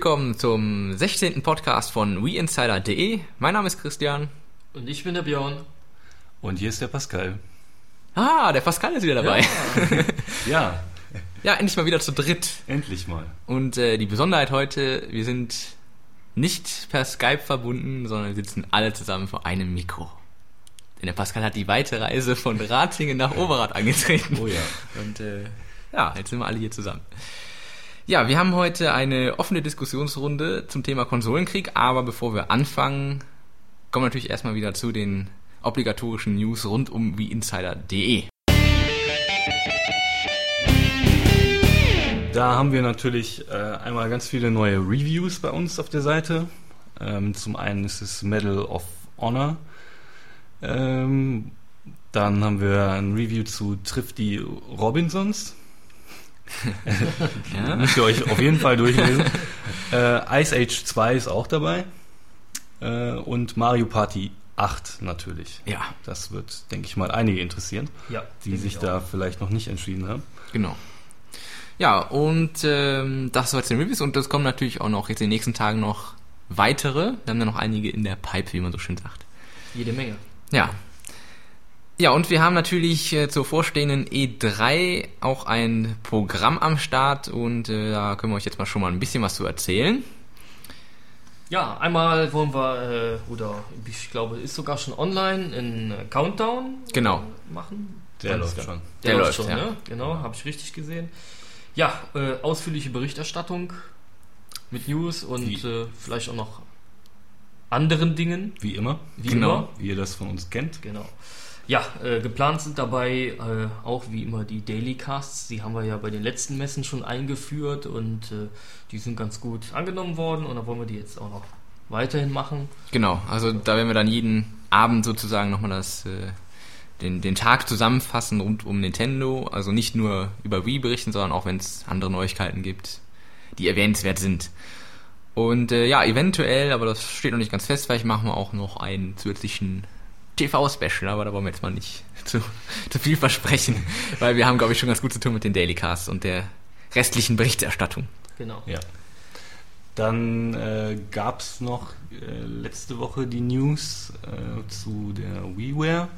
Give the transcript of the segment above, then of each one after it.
willkommen zum 16. Podcast von WeInsider.de. Mein Name ist Christian. Und ich bin der Björn. Und hier ist der Pascal. Ah, der Pascal ist wieder dabei. Ja. ja. ja, endlich mal wieder zu dritt. Endlich mal. Und äh, die Besonderheit heute, wir sind nicht per Skype verbunden, sondern sitzen alle zusammen vor einem Mikro. Denn der Pascal hat die weite Reise von Ratingen nach Overath angetreten. Oh ja. Und äh, ja, jetzt sind wir alle hier zusammen. Ja, wir haben heute eine offene Diskussionsrunde zum Thema Konsolenkrieg, aber bevor wir anfangen, kommen wir natürlich erstmal wieder zu den obligatorischen News rund um wieinsider.de. Da haben wir natürlich äh, einmal ganz viele neue Reviews bei uns auf der Seite. Ähm, zum einen ist es Medal of Honor. Ähm, dann haben wir ein Review zu Trifft die Robinsons. ja. Müsst ihr euch auf jeden Fall durchlesen. äh, Ice Age 2 ist auch dabei. Äh, und Mario Party 8 natürlich. Ja. Das wird, denke ich mal, einige interessieren, ja, die sich da vielleicht noch nicht entschieden haben. Genau. Ja, und ähm, das war jetzt den Reviews und das kommen natürlich auch noch jetzt in den nächsten Tagen noch weitere. Wir haben ja noch einige in der Pipe, wie man so schön sagt. Jede Menge. Ja, ja, und wir haben natürlich äh, zur vorstehenden E3 auch ein Programm am Start und äh, da können wir euch jetzt mal schon mal ein bisschen was zu erzählen. Ja, einmal wollen wir, äh, oder ich glaube, ist sogar schon online, einen Countdown genau. machen. Der läuft schon. Der, Der läuft schon, ja. ne? Genau, habe ich richtig gesehen. Ja, äh, ausführliche Berichterstattung mit News und äh, vielleicht auch noch anderen Dingen. Wie immer. Wie genau. immer. Wie ihr das von uns kennt. Genau. Ja, äh, geplant sind dabei äh, auch wie immer die Daily Casts. Die haben wir ja bei den letzten Messen schon eingeführt und äh, die sind ganz gut angenommen worden und da wollen wir die jetzt auch noch weiterhin machen. Genau, also da werden wir dann jeden Abend sozusagen nochmal das, äh, den, den Tag zusammenfassen rund um Nintendo. Also nicht nur über Wii berichten, sondern auch wenn es andere Neuigkeiten gibt, die erwähnenswert sind. Und äh, ja, eventuell, aber das steht noch nicht ganz fest, vielleicht machen wir auch noch einen zusätzlichen TV-Special, aber da wollen wir jetzt mal nicht zu, zu viel versprechen, weil wir haben, glaube ich, schon ganz gut zu tun mit den Daily Casts und der restlichen Berichterstattung. Genau. Ja. Dann äh, gab es noch äh, letzte Woche die News äh, zu der WiiWare,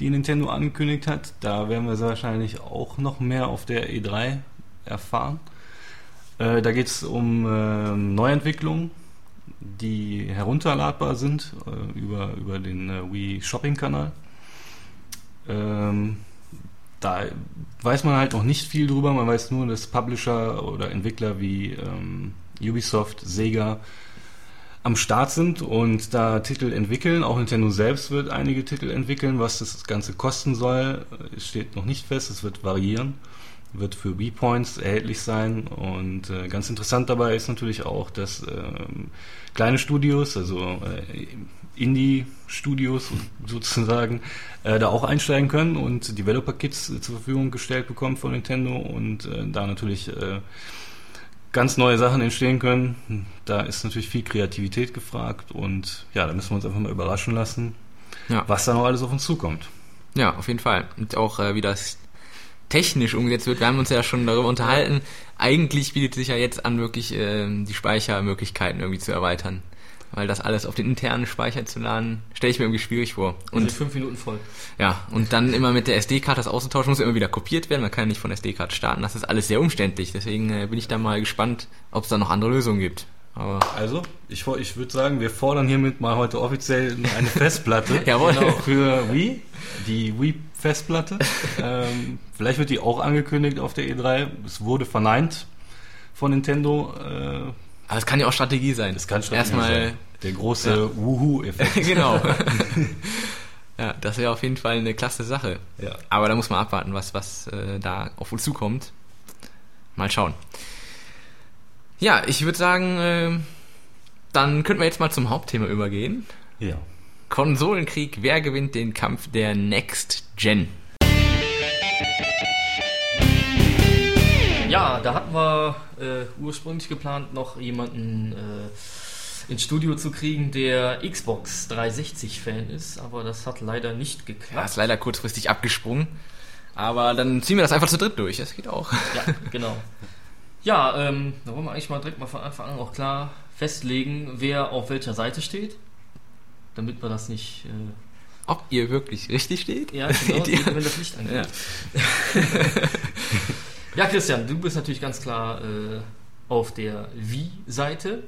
die Nintendo angekündigt hat. Da werden wir wahrscheinlich auch noch mehr auf der E3 erfahren. Äh, da geht es um äh, Neuentwicklungen die herunterladbar sind äh, über, über den äh, Wii Shopping Kanal. Ähm, da weiß man halt noch nicht viel drüber. Man weiß nur, dass Publisher oder Entwickler wie ähm, Ubisoft, Sega am Start sind und da Titel entwickeln. Auch Nintendo selbst wird einige Titel entwickeln. Was das Ganze kosten soll, äh, steht noch nicht fest. Es wird variieren wird für B-Points erhältlich sein. Und äh, ganz interessant dabei ist natürlich auch, dass ähm, kleine Studios, also äh, Indie-Studios sozusagen, äh, da auch einsteigen können und Developer-Kits zur Verfügung gestellt bekommen von Nintendo und äh, da natürlich äh, ganz neue Sachen entstehen können. Da ist natürlich viel Kreativität gefragt und ja, da müssen wir uns einfach mal überraschen lassen, ja. was da noch alles auf uns zukommt. Ja, auf jeden Fall. Und auch äh, wie das technisch umgesetzt wird. Wir haben uns ja schon darüber unterhalten. Eigentlich bietet sich ja jetzt an, wirklich äh, die Speichermöglichkeiten irgendwie zu erweitern. Weil das alles auf den internen Speicher zu laden, stelle ich mir irgendwie schwierig vor. Und also fünf Minuten voll. Ja, und dann immer mit der SD-Karte das auszutauschen, muss immer wieder kopiert werden. Man kann ja nicht von der SD-Karte starten. Das ist alles sehr umständlich. Deswegen äh, bin ich da mal gespannt, ob es da noch andere Lösungen gibt. Aber also, ich, ich würde sagen, wir fordern hiermit mal heute offiziell eine Festplatte Jawohl. Genau. für Wii, die Wii-Festplatte. ähm, vielleicht wird die auch angekündigt auf der E3. Es wurde verneint von Nintendo. Äh, aber es kann ja auch Strategie sein. Es kann Strategie Erstmal sein. Der große ja. Wuhu-Effekt. genau. ja, das wäre auf jeden Fall eine klasse Sache. Ja. Aber da muss man abwarten, was, was äh, da auf uns zukommt. Mal schauen. Ja, ich würde sagen, äh, dann könnten wir jetzt mal zum Hauptthema übergehen. Ja. Konsolenkrieg, wer gewinnt den Kampf der Next Gen? Ja, da hatten wir äh, ursprünglich geplant, noch jemanden äh, ins Studio zu kriegen, der Xbox 360-Fan ist, aber das hat leider nicht geklappt. Ja, ist leider kurzfristig abgesprungen. Aber dann ziehen wir das einfach zu dritt durch, das geht auch. Ja, genau. Ja, ähm, da wollen wir eigentlich mal direkt mal von Anfang an auch klar festlegen, wer auf welcher Seite steht. Damit man das nicht. Äh, Ob ihr wirklich richtig steht? ja, genau, Die- wenn das Licht angeht. Ja. Christian, du bist natürlich ganz klar äh, auf der Wie-Seite.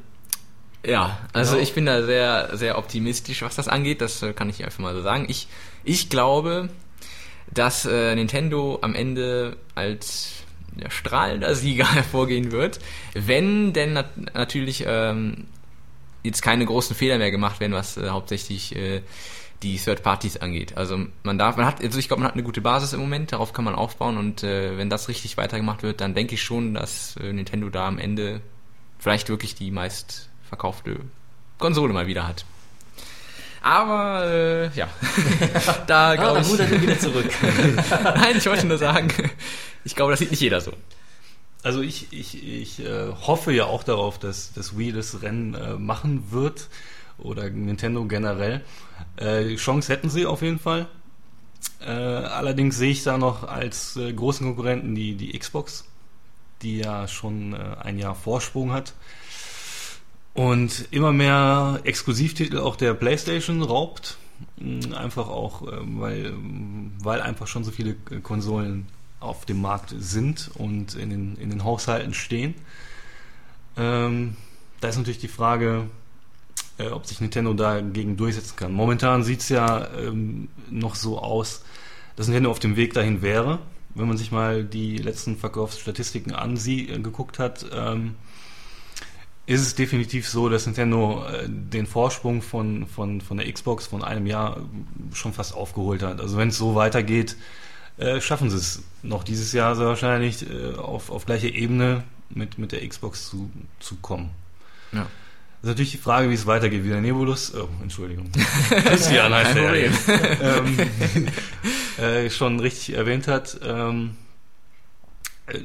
Ja, also Genau. ich bin da sehr, sehr optimistisch, was das angeht. Das äh, kann ich einfach mal so sagen. Ich, ich glaube, dass äh, Nintendo am Ende als ja, strahlender Sieger hervorgehen wird, wenn denn nat natürlich ähm, jetzt keine großen Fehler mehr gemacht werden, was äh, hauptsächlich äh, die Third Parties angeht. Also man darf, man hat, also ich glaube, man hat eine gute Basis im Moment, darauf kann man aufbauen und äh, wenn das richtig weitergemacht wird, dann denke ich schon, dass äh, Nintendo da am Ende vielleicht wirklich die meist verkaufte Konsole mal wieder hat. Aber äh, ja, da Ah, glaube dann ich. rudert er wieder zurück. Nein, ich wollte nur sagen, ich glaube, das sieht nicht jeder so. Also ich, ich, ich äh, hoffe ja auch darauf, dass das Wii das Rennen äh, machen wird oder Nintendo generell. Äh, Chance hätten sie auf jeden Fall. Allerdings sehe ich da noch als großen Konkurrenten die, die Xbox, die ja schon ein Jahr Vorsprung hat. Und immer mehr Exklusivtitel auch der PlayStation raubt. Mh, Einfach auch, äh, weil, weil einfach schon so viele äh, Konsolen auf dem Markt sind und in den, in den Haushalten stehen. Ähm, da ist natürlich die Frage, äh, ob sich Nintendo dagegen durchsetzen kann. Momentan sieht es ja ähm, noch so aus, dass Nintendo auf dem Weg dahin wäre. Wenn man sich mal die letzten Verkaufsstatistiken angeguckt hat, ähm, ist es definitiv so, dass Nintendo äh, den Vorsprung von, von, von der Xbox von einem Jahr schon fast aufgeholt hat. Also wenn es so weitergeht, äh, schaffen sie es noch dieses Jahr sehr wahrscheinlich äh, auf, auf gleiche Ebene mit, mit der Xbox zu, zu kommen. Ja. Das ist natürlich die Frage, wie es weitergeht. Wie der Nebulus, oh, Entschuldigung, Christian heißt Problem. ähm, äh, schon richtig erwähnt hat, ähm, äh,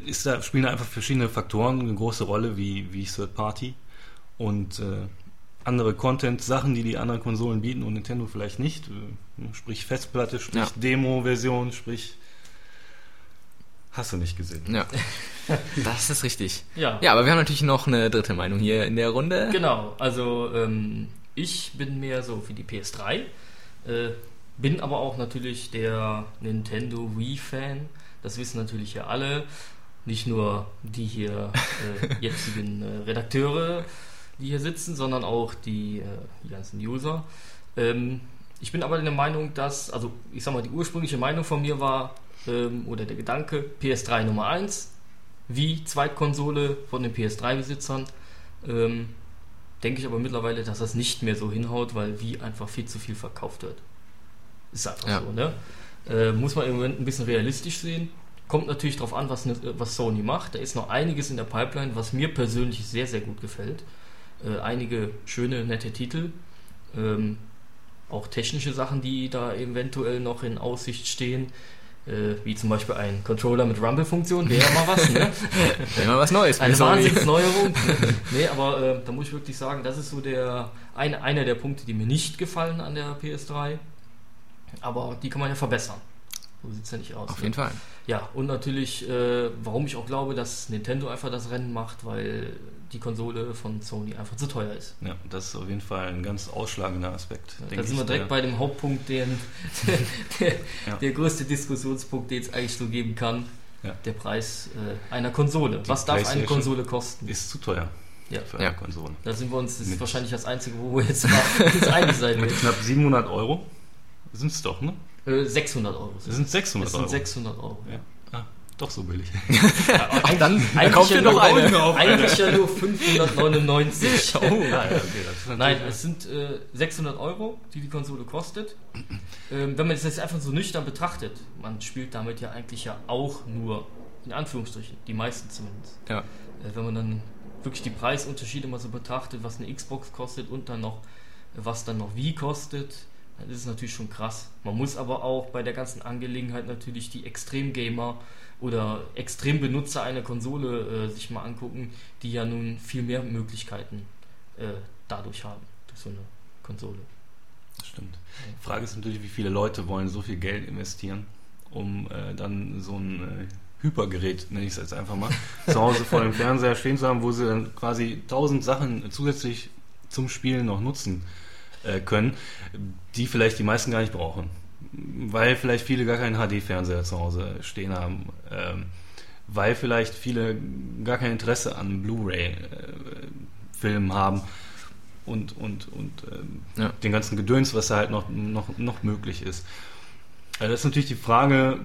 ist da, spielen da einfach verschiedene Faktoren eine große Rolle, wie, wie Third Party und äh, andere Content-Sachen, die die anderen Konsolen bieten und Nintendo vielleicht nicht. Äh, Sprich Festplatte, sprich Ja. Demo-Version, sprich. Hast du nicht gesehen. Ja, das ist richtig. Ja, Ja, aber wir haben natürlich noch eine dritte Meinung hier in der Runde. genau. Also ähm, ich bin mehr so für die PS3, äh, bin aber auch natürlich der Nintendo Wii-Fan. Das wissen natürlich ja alle. Nicht nur die hier äh, jetzigen äh, Redakteure, die hier sitzen, sondern auch die, äh, die ganzen User. Ähm, ich bin aber der Meinung, dass, also ich sag mal, die ursprüngliche Meinung von mir war, ähm, oder der Gedanke, PS3 Nummer 1, wie Zweitkonsole von den PS3-Besitzern. Ähm, denke ich aber mittlerweile, dass das nicht mehr so hinhaut, weil wie einfach viel zu viel verkauft wird. Ist einfach Ja. so, ne? Äh, muss man im Moment ein bisschen realistisch sehen. Kommt natürlich darauf an, was, ne, was Sony macht. Da ist noch einiges in der Pipeline, was mir persönlich sehr, sehr gut gefällt. Äh, einige schöne, nette Titel. Ähm, auch technische Sachen, die da eventuell noch in Aussicht stehen. Äh, wie zum Beispiel ein Controller mit Rumble-Funktion, wäre mal was, ne? Immer was Neues. Eine. Wahnsinnsneuerung. nee, aber äh, da muss ich wirklich sagen, das ist so der ein, einer der Punkte, die mir nicht gefallen an der PS3. Aber die kann man ja verbessern. So sieht es ja nicht aus. Auf ne? jeden Fall. Ja, und natürlich, äh, warum ich auch glaube, dass Nintendo einfach das Rennen macht, weil die Konsole von Sony einfach zu teuer ist. Ja, das ist auf jeden Fall ein ganz ausschlagender Aspekt. da denke sind wir direkt der- bei dem Hauptpunkt, den, der, Ja. der größte Diskussionspunkt, den es eigentlich so geben kann. Ja. Der Preis äh, einer Konsole. Die Was darf eine Konsole kosten? Ist zu teuer Ja. für Ja. eine Konsole. Da sind wir uns, das ist Mit- wahrscheinlich das Einzige, wo wir jetzt mal einig sein Mit werden. knapp 700 Euro sind es doch, ne? Äh, 600 Euro. Das sind 600 Das sind Euro. 600 Euro. Ja. Ah, doch so billig. Ach, dann Eigentlich kauft ihr ja doch nur- eine. Eigentlich ja nur 599. oh, ja, ja, okay, Nein, es sind äh, 600 Euro, die die Konsole kostet. Ähm, wenn man das jetzt einfach so nüchtern betrachtet, man spielt damit ja eigentlich ja auch nur, in Anführungsstrichen, die meisten zumindest. Ja. Äh, wenn man dann wirklich die Preisunterschiede mal so betrachtet, was eine Xbox kostet und dann noch, was dann noch wie kostet, dann ist natürlich schon krass. Man muss aber auch bei der ganzen Angelegenheit natürlich die Extremgamer oder Extrembenutzer einer Konsole äh, sich mal angucken, die ja nun viel mehr Möglichkeiten äh, dadurch haben, durch so eine Konsole. Das stimmt. Die Frage ist natürlich, wie viele Leute wollen so viel Geld investieren, um äh, dann so ein Hypergerät, nenne ich es jetzt einfach mal, zu Hause vor dem Fernseher stehen zu haben, wo sie dann quasi tausend Sachen zusätzlich zum Spielen noch nutzen äh, können, die vielleicht die meisten gar nicht brauchen. Weil vielleicht viele gar keinen HD-Fernseher zu Hause stehen haben. Ähm, weil vielleicht viele gar kein Interesse an Blu-ray-Filmen haben und, und, und ähm, ja. den ganzen Gedöns, was da halt noch, noch, noch möglich ist. Also das ist natürlich die Frage,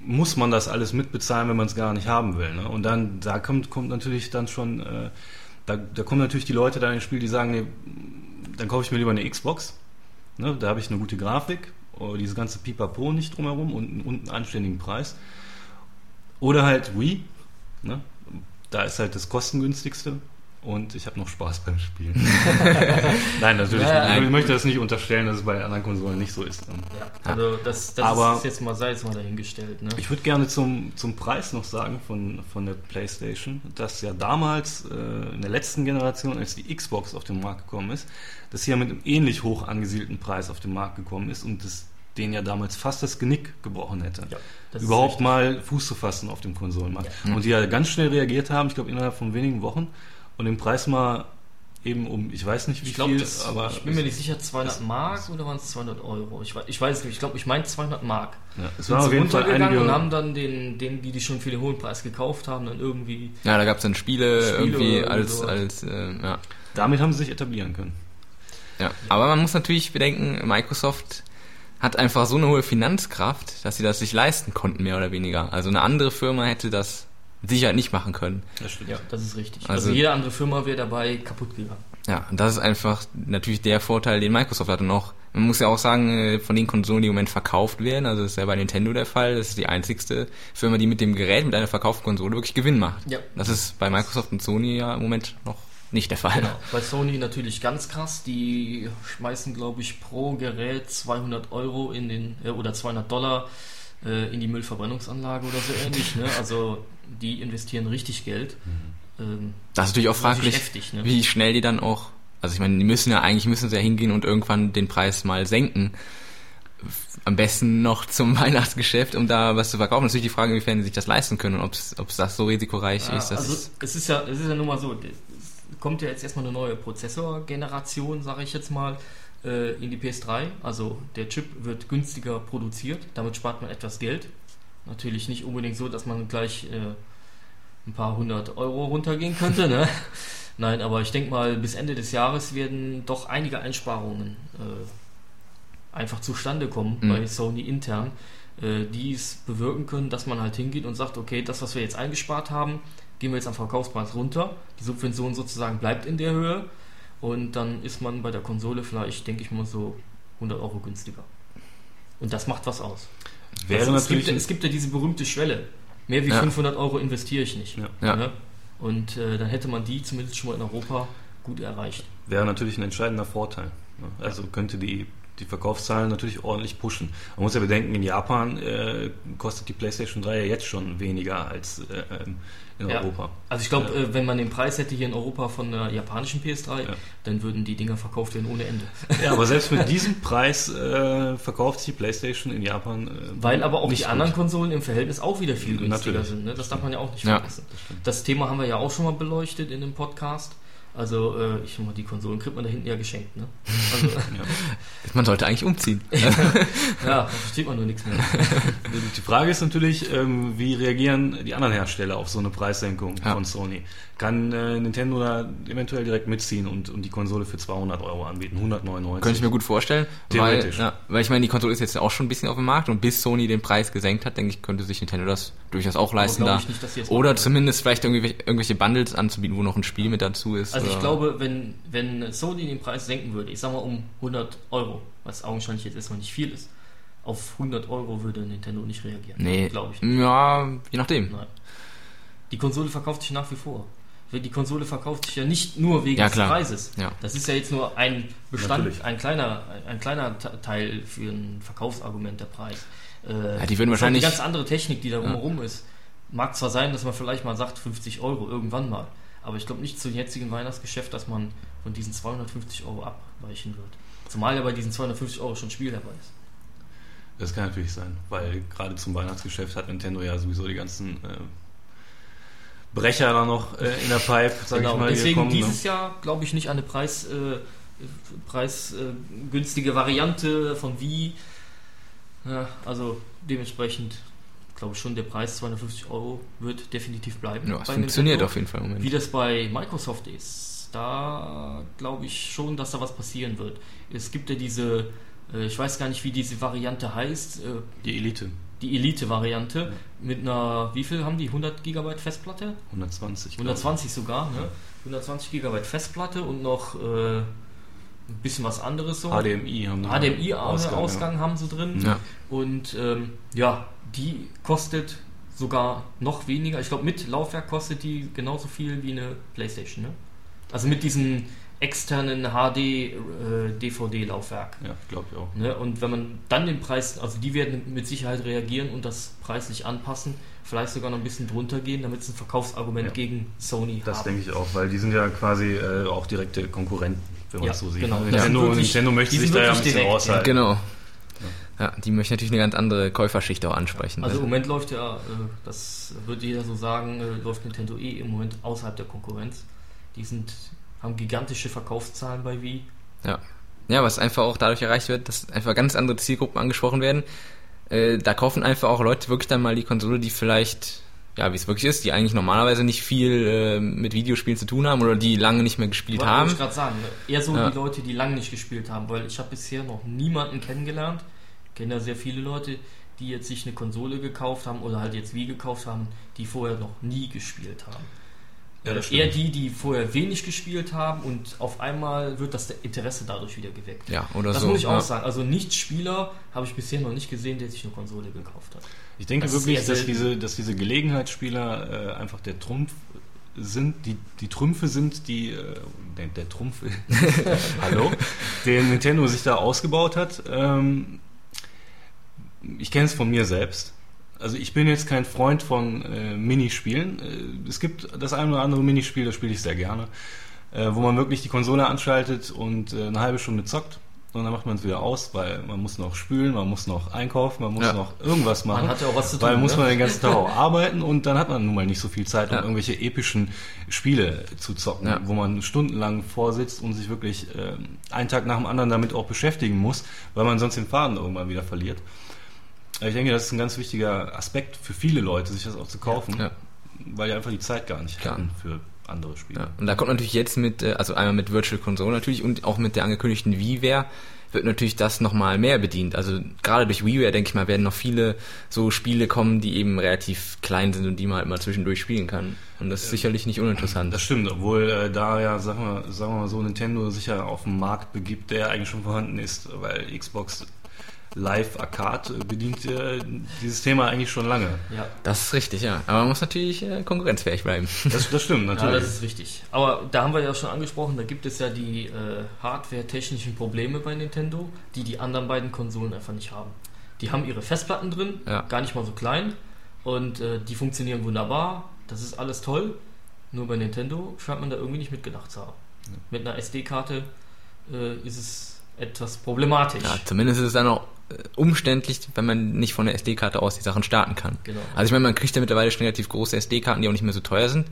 muss man das alles mitbezahlen, wenn man es gar nicht haben will? Ne? Und dann, da kommt, kommt natürlich dann schon, äh, da, da kommen natürlich die Leute dann ins Spiel, die sagen, nee, dann kaufe ich mir lieber eine Xbox. Ne? Da habe ich eine gute Grafik, oh, dieses ganze Pipapo nicht drumherum und, und einen anständigen Preis. Oder halt Wii. Ne? Da ist halt das kostengünstigste und ich habe noch Spaß beim Spielen. nein, natürlich. Ja, ja, ich möchte das nicht unterstellen, dass es bei anderen Konsolen nicht so ist. Ja, also das, das Aber ist jetzt mal, sei jetzt mal dahingestellt. Ne? Ich würde gerne zum, zum Preis noch sagen von, von der PlayStation, dass ja damals äh, in der letzten Generation, als die Xbox auf den Markt gekommen ist, dass sie ja mit einem ähnlich hoch angesiedelten Preis auf den Markt gekommen ist und das den ja damals fast das Genick gebrochen hätte. Ja, überhaupt mal Fuß zu fassen auf dem Konsolenmarkt. Ja. Und die ja ganz schnell reagiert haben, ich glaube innerhalb von wenigen Wochen, und den Preis mal eben um, ich weiß nicht wie ich glaub, viel, das, aber... Ich bin mir nicht sicher, 200 Mark oder waren es 200 Euro? Ich, ich weiß nicht, ich glaube, ich meine 200 Mark. Ja, es waren auf jeden Fall einige... und haben dann den, den, die die schon für den hohen Preis gekauft haben, dann irgendwie... Ja, da gab es dann Spiele, Spiele irgendwie als, als äh, ja. Damit haben sie sich etablieren können. Ja, aber man muss natürlich bedenken, Microsoft hat einfach so eine hohe Finanzkraft, dass sie das sich leisten konnten, mehr oder weniger. Also eine andere Firma hätte das Sicherheit nicht machen können. Das stimmt. Ja, das ist richtig. Also, also jede andere Firma wäre dabei kaputt gegangen. Ja, und das ist einfach natürlich der Vorteil, den Microsoft hat. Und auch, man muss ja auch sagen, äh, von den Konsolen, die im Moment verkauft werden, also das ist ja bei Nintendo der Fall, das ist die einzigste Firma, die mit dem Gerät, mit einer verkauften Konsole wirklich Gewinn macht. Ja. Das ist bei Microsoft und Sony ja im Moment noch nicht der Fall. Genau. Bei Sony natürlich ganz krass. Die schmeißen, glaube ich, pro Gerät 200 Euro in den, äh, oder 200 Dollar äh, in die Müllverbrennungsanlage oder so ähnlich. Ne? Also die investieren richtig Geld. Mhm. Ähm, das ist natürlich auch fraglich, heftig, ne? wie schnell die dann auch, also ich meine, die müssen ja eigentlich müssen sie ja hingehen und irgendwann den Preis mal senken. Am besten noch zum Weihnachtsgeschäft, um da was zu verkaufen. Das ist natürlich die Frage, inwiefern sie sich das leisten können und ob es das so risikoreich ja, ist. also es ist ja, es ist ja nun mal so, kommt ja jetzt erstmal eine neue Prozessorgeneration, sage ich jetzt mal, äh, in die PS3. Also der Chip wird günstiger produziert, damit spart man etwas Geld. Natürlich nicht unbedingt so, dass man gleich äh, ein paar hundert Euro runtergehen könnte. Ne? Nein, aber ich denke mal, bis Ende des Jahres werden doch einige Einsparungen äh, einfach zustande kommen mhm. bei Sony intern, äh, die es bewirken können, dass man halt hingeht und sagt, okay, das, was wir jetzt eingespart haben, gehen wir jetzt am Verkaufspreis runter. Die Subvention sozusagen bleibt in der Höhe und dann ist man bei der Konsole vielleicht, denke ich mal, so 100 Euro günstiger. Und das macht was aus. Wäre also es, gibt, es gibt ja diese berühmte Schwelle. Mehr wie ja. 500 Euro investiere ich nicht. Ja. Ja. Und äh, dann hätte man die zumindest schon mal in Europa gut erreicht. Wäre natürlich ein entscheidender Vorteil. Also könnte die die Verkaufszahlen natürlich ordentlich pushen. Man muss ja bedenken, in Japan äh, kostet die PlayStation 3 ja jetzt schon weniger als äh, ähm, in ja. Europa. Also ich glaube, ja. äh, wenn man den Preis hätte hier in Europa von der japanischen PS3, ja. dann würden die Dinger verkauft werden ohne Ende. Ja, aber selbst mit diesem Preis äh, verkauft sich die PlayStation in Japan. Äh, Weil aber auch die gut. anderen Konsolen im Verhältnis auch wieder viel günstiger Natürlich. sind. Ne? Das darf man ja auch nicht vergessen. Das, das Thema haben wir ja auch schon mal beleuchtet in dem Podcast. Also, äh, ich mal, die Konsolen kriegt man da hinten ja geschenkt, ne? Also, ja. Man sollte eigentlich umziehen. ja, da versteht man nur nichts mehr. Die Frage ist natürlich, ähm, wie reagieren die anderen Hersteller auf so eine Preissenkung ja. von Sony? Kann äh, Nintendo da eventuell direkt mitziehen und, und die Konsole für 200 Euro anbieten, 199. Könnte ich mir gut vorstellen. Theoretisch. Weil, ja, weil ich meine, die Konsole ist jetzt auch schon ein bisschen auf dem Markt und bis Sony den Preis gesenkt hat, denke ich, könnte sich Nintendo das durchaus auch leisten da. Nicht, oder zumindest vielleicht irgendwie, irgendwelche Bundles anzubieten, wo noch ein Spiel mit dazu ist. Also ich glaube, wenn, wenn Sony den Preis senken würde, ich sag mal um 100 Euro, was augenscheinlich jetzt erstmal nicht viel ist, auf 100 Euro würde Nintendo nicht reagieren. Nee, glaube ich nicht. Ja, je nachdem. Nein. Die Konsole verkauft sich nach wie vor die Konsole verkauft sich ja nicht nur wegen ja, des Preises. Ja. Das ist ja jetzt nur ein Bestand, ein kleiner, ein kleiner Teil für ein Verkaufsargument der Preis. Äh, ja, die würden wahrscheinlich. Die ganz andere Technik, die da rumherum ist. Mag zwar sein, dass man vielleicht mal sagt 50 Euro irgendwann mal, aber ich glaube nicht zum jetzigen Weihnachtsgeschäft, dass man von diesen 250 Euro abweichen wird. Zumal ja bei diesen 250 Euro schon Spiel dabei ist. Das kann natürlich sein, weil gerade zum Weihnachtsgeschäft hat Nintendo ja sowieso die ganzen äh, Brecher da noch äh, in der Pipe, sag genau, ich mal. deswegen kommen, ne? dieses Jahr glaube ich nicht eine Preis, äh, preisgünstige Variante von Wii. Ja, also dementsprechend glaube ich schon, der Preis 250 Euro wird definitiv bleiben. Ja, es funktioniert Nintendo. auf jeden Fall im Moment. Wie das bei Microsoft ist, da glaube ich schon, dass da was passieren wird. Es gibt ja diese, äh, ich weiß gar nicht, wie diese Variante heißt, äh, Die Elite, die Elite-Variante mit einer, wie viel haben die? 100 GB Festplatte? 120. glaub ich. 120 sogar, ne? 120 GB Festplatte und noch äh, ein bisschen was anderes so. HDMI haben die HDMI-Ausgang Ausgang, haben sie drin. Ja. Und ähm, ja, die kostet sogar noch weniger. Ich glaube, mit Laufwerk kostet die genauso viel wie eine Playstation. Ne? Also mit diesem externen HD-DVD-Laufwerk. Ja, ja glaube ich auch. Ne? Und wenn man dann den Preis, also die werden mit Sicherheit reagieren und das preislich anpassen, vielleicht sogar noch ein bisschen drunter gehen, damit es ein Verkaufsargument Ja. gegen Sony Das haben. denke ich auch, weil die sind ja quasi äh, auch direkte Konkurrenten, wenn man Ja, das so sieht. genau. Also Das sind Nintendo, wirklich- Nintendo möchte sich da ja ein bisschen direkt, raushalten. Genau. Ja, die möchten natürlich eine ganz andere Käuferschicht auch ansprechen. Also im Moment läuft ja, äh, das wird jeder so sagen, äh, läuft Nintendo eh im Moment außerhalb der Konkurrenz. Die sind, haben gigantische Verkaufszahlen bei Wii. Ja, was einfach auch dadurch erreicht wird, dass einfach ganz andere Zielgruppen angesprochen werden. Äh, da kaufen einfach auch Leute wirklich dann mal die Konsole, die vielleicht, ja, wie es wirklich ist, die eigentlich normalerweise nicht viel äh, mit Videospielen zu tun haben oder die lange nicht mehr gespielt Wollte haben. ich gerade sagen, eher so Ja. die Leute, die lange nicht gespielt haben, weil ich habe bisher noch niemanden kennengelernt. Ich kenne ja sehr viele Leute, die jetzt sich eine Konsole gekauft haben oder halt jetzt Wii gekauft haben, die vorher noch nie gespielt haben. Ja, das Äh, eher die, die vorher wenig gespielt haben und auf einmal wird das Interesse dadurch wieder geweckt. Ja, oder Das so. muss ich auch ja. sagen. Also Nicht-Spieler habe ich bisher noch nicht gesehen, der sich eine Konsole gekauft hat. Ich denke Das wirklich, dass diese, dass diese Gelegenheitsspieler äh, einfach der Trumpf sind, die, die Trümpfe sind, die äh, der, der Trumpf, hallo, den Nintendo sich da ausgebaut hat. Ähm, ich kenne es von mir selbst. Also ich bin jetzt kein Freund von äh, Minispielen. Äh, es gibt das ein oder andere Minispiel, das spiele ich sehr gerne, äh, wo man wirklich die Konsole anschaltet und äh, eine halbe Stunde zockt. Und dann macht man es wieder aus, weil man muss noch spülen, man muss noch einkaufen, man muss Ja. noch irgendwas machen. Man hat ja auch was zu tun. Weil muss ne? man den ganzen Tag auch arbeiten und dann hat man nun mal nicht so viel Zeit, um Ja. irgendwelche epischen Spiele zu zocken, Ja. wo man stundenlang vorsitzt und sich wirklich ähm, einen Tag nach dem anderen damit auch beschäftigen muss, weil man sonst den Faden irgendwann wieder verliert. Ich denke, das ist ein ganz wichtiger Aspekt für viele Leute, sich das auch zu kaufen, Ja. weil die einfach die Zeit gar nicht Klar. hatten für andere Spiele. Ja. Und da kommt natürlich jetzt mit, äh, also einmal mit Virtual Console natürlich und auch mit der angekündigten WiiWare wird natürlich das nochmal mehr bedient. Also gerade durch WiiWare, denke ich mal, werden noch viele so Spiele kommen, die eben relativ klein sind und die man halt mal zwischendurch spielen kann. Und das ist sicherlich nicht uninteressant. Das stimmt, obwohl äh, da ja, sagen wir, sagen wir mal so, Nintendo sich ja auf den Markt begibt, der eigentlich schon vorhanden ist, weil Xbox Live Arcade bedient äh, dieses Thema eigentlich schon lange. Ja, Das ist richtig, ja. Aber man muss natürlich äh, konkurrenzfähig bleiben. Das, das stimmt, ja, natürlich. das ist richtig. Aber da haben wir ja schon angesprochen, da gibt es ja die äh, hardware-technischen Probleme bei Nintendo, die die anderen beiden Konsolen einfach nicht haben. Die haben ihre Festplatten drin, Ja. gar nicht mal so klein, und äh, die funktionieren wunderbar. Das ist alles toll. Nur bei Nintendo scheint man da irgendwie nicht mitgedacht zu haben. Mit einer SD-Karte äh, ist es etwas problematisch. Ja, zumindest ist es dann auch umständlich, wenn man nicht von der SD-Karte aus die Sachen starten kann. Genau. Also ich meine, man kriegt ja mittlerweile schon relativ große SD-Karten, die auch nicht mehr so teuer sind.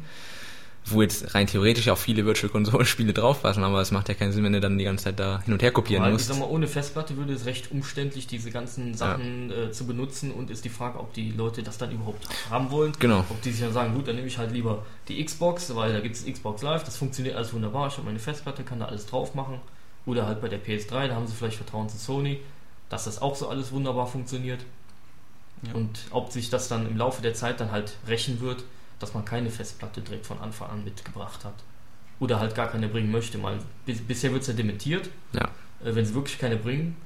Wo jetzt rein theoretisch auch viele Virtual Console-Spiele draufpassen, aber es macht ja keinen Sinn, wenn du dann die ganze Zeit da hin und her kopieren Weil, ich musst. sag mal, ohne Festplatte würde es recht umständlich, diese ganzen Sachen äh, zu benutzen und ist die Frage, ob die Leute das dann überhaupt haben wollen. Genau. Ob die sich dann sagen, gut, dann nehme ich halt lieber die Xbox, weil da gibt es Xbox Live, das funktioniert alles wunderbar, ich habe meine Festplatte, kann da alles drauf machen. Oder halt bei der PS3, da haben sie vielleicht Vertrauen zu Sony, dass das auch so alles wunderbar funktioniert. Ja. Und ob sich das dann im Laufe der Zeit dann halt rächen wird, dass man keine Festplatte direkt von Anfang an mitgebracht hat. Oder halt gar keine bringen möchte. Mal, bis, bisher wird es ja dementiert. Ja. Äh, wenn sie wirklich keine bringen,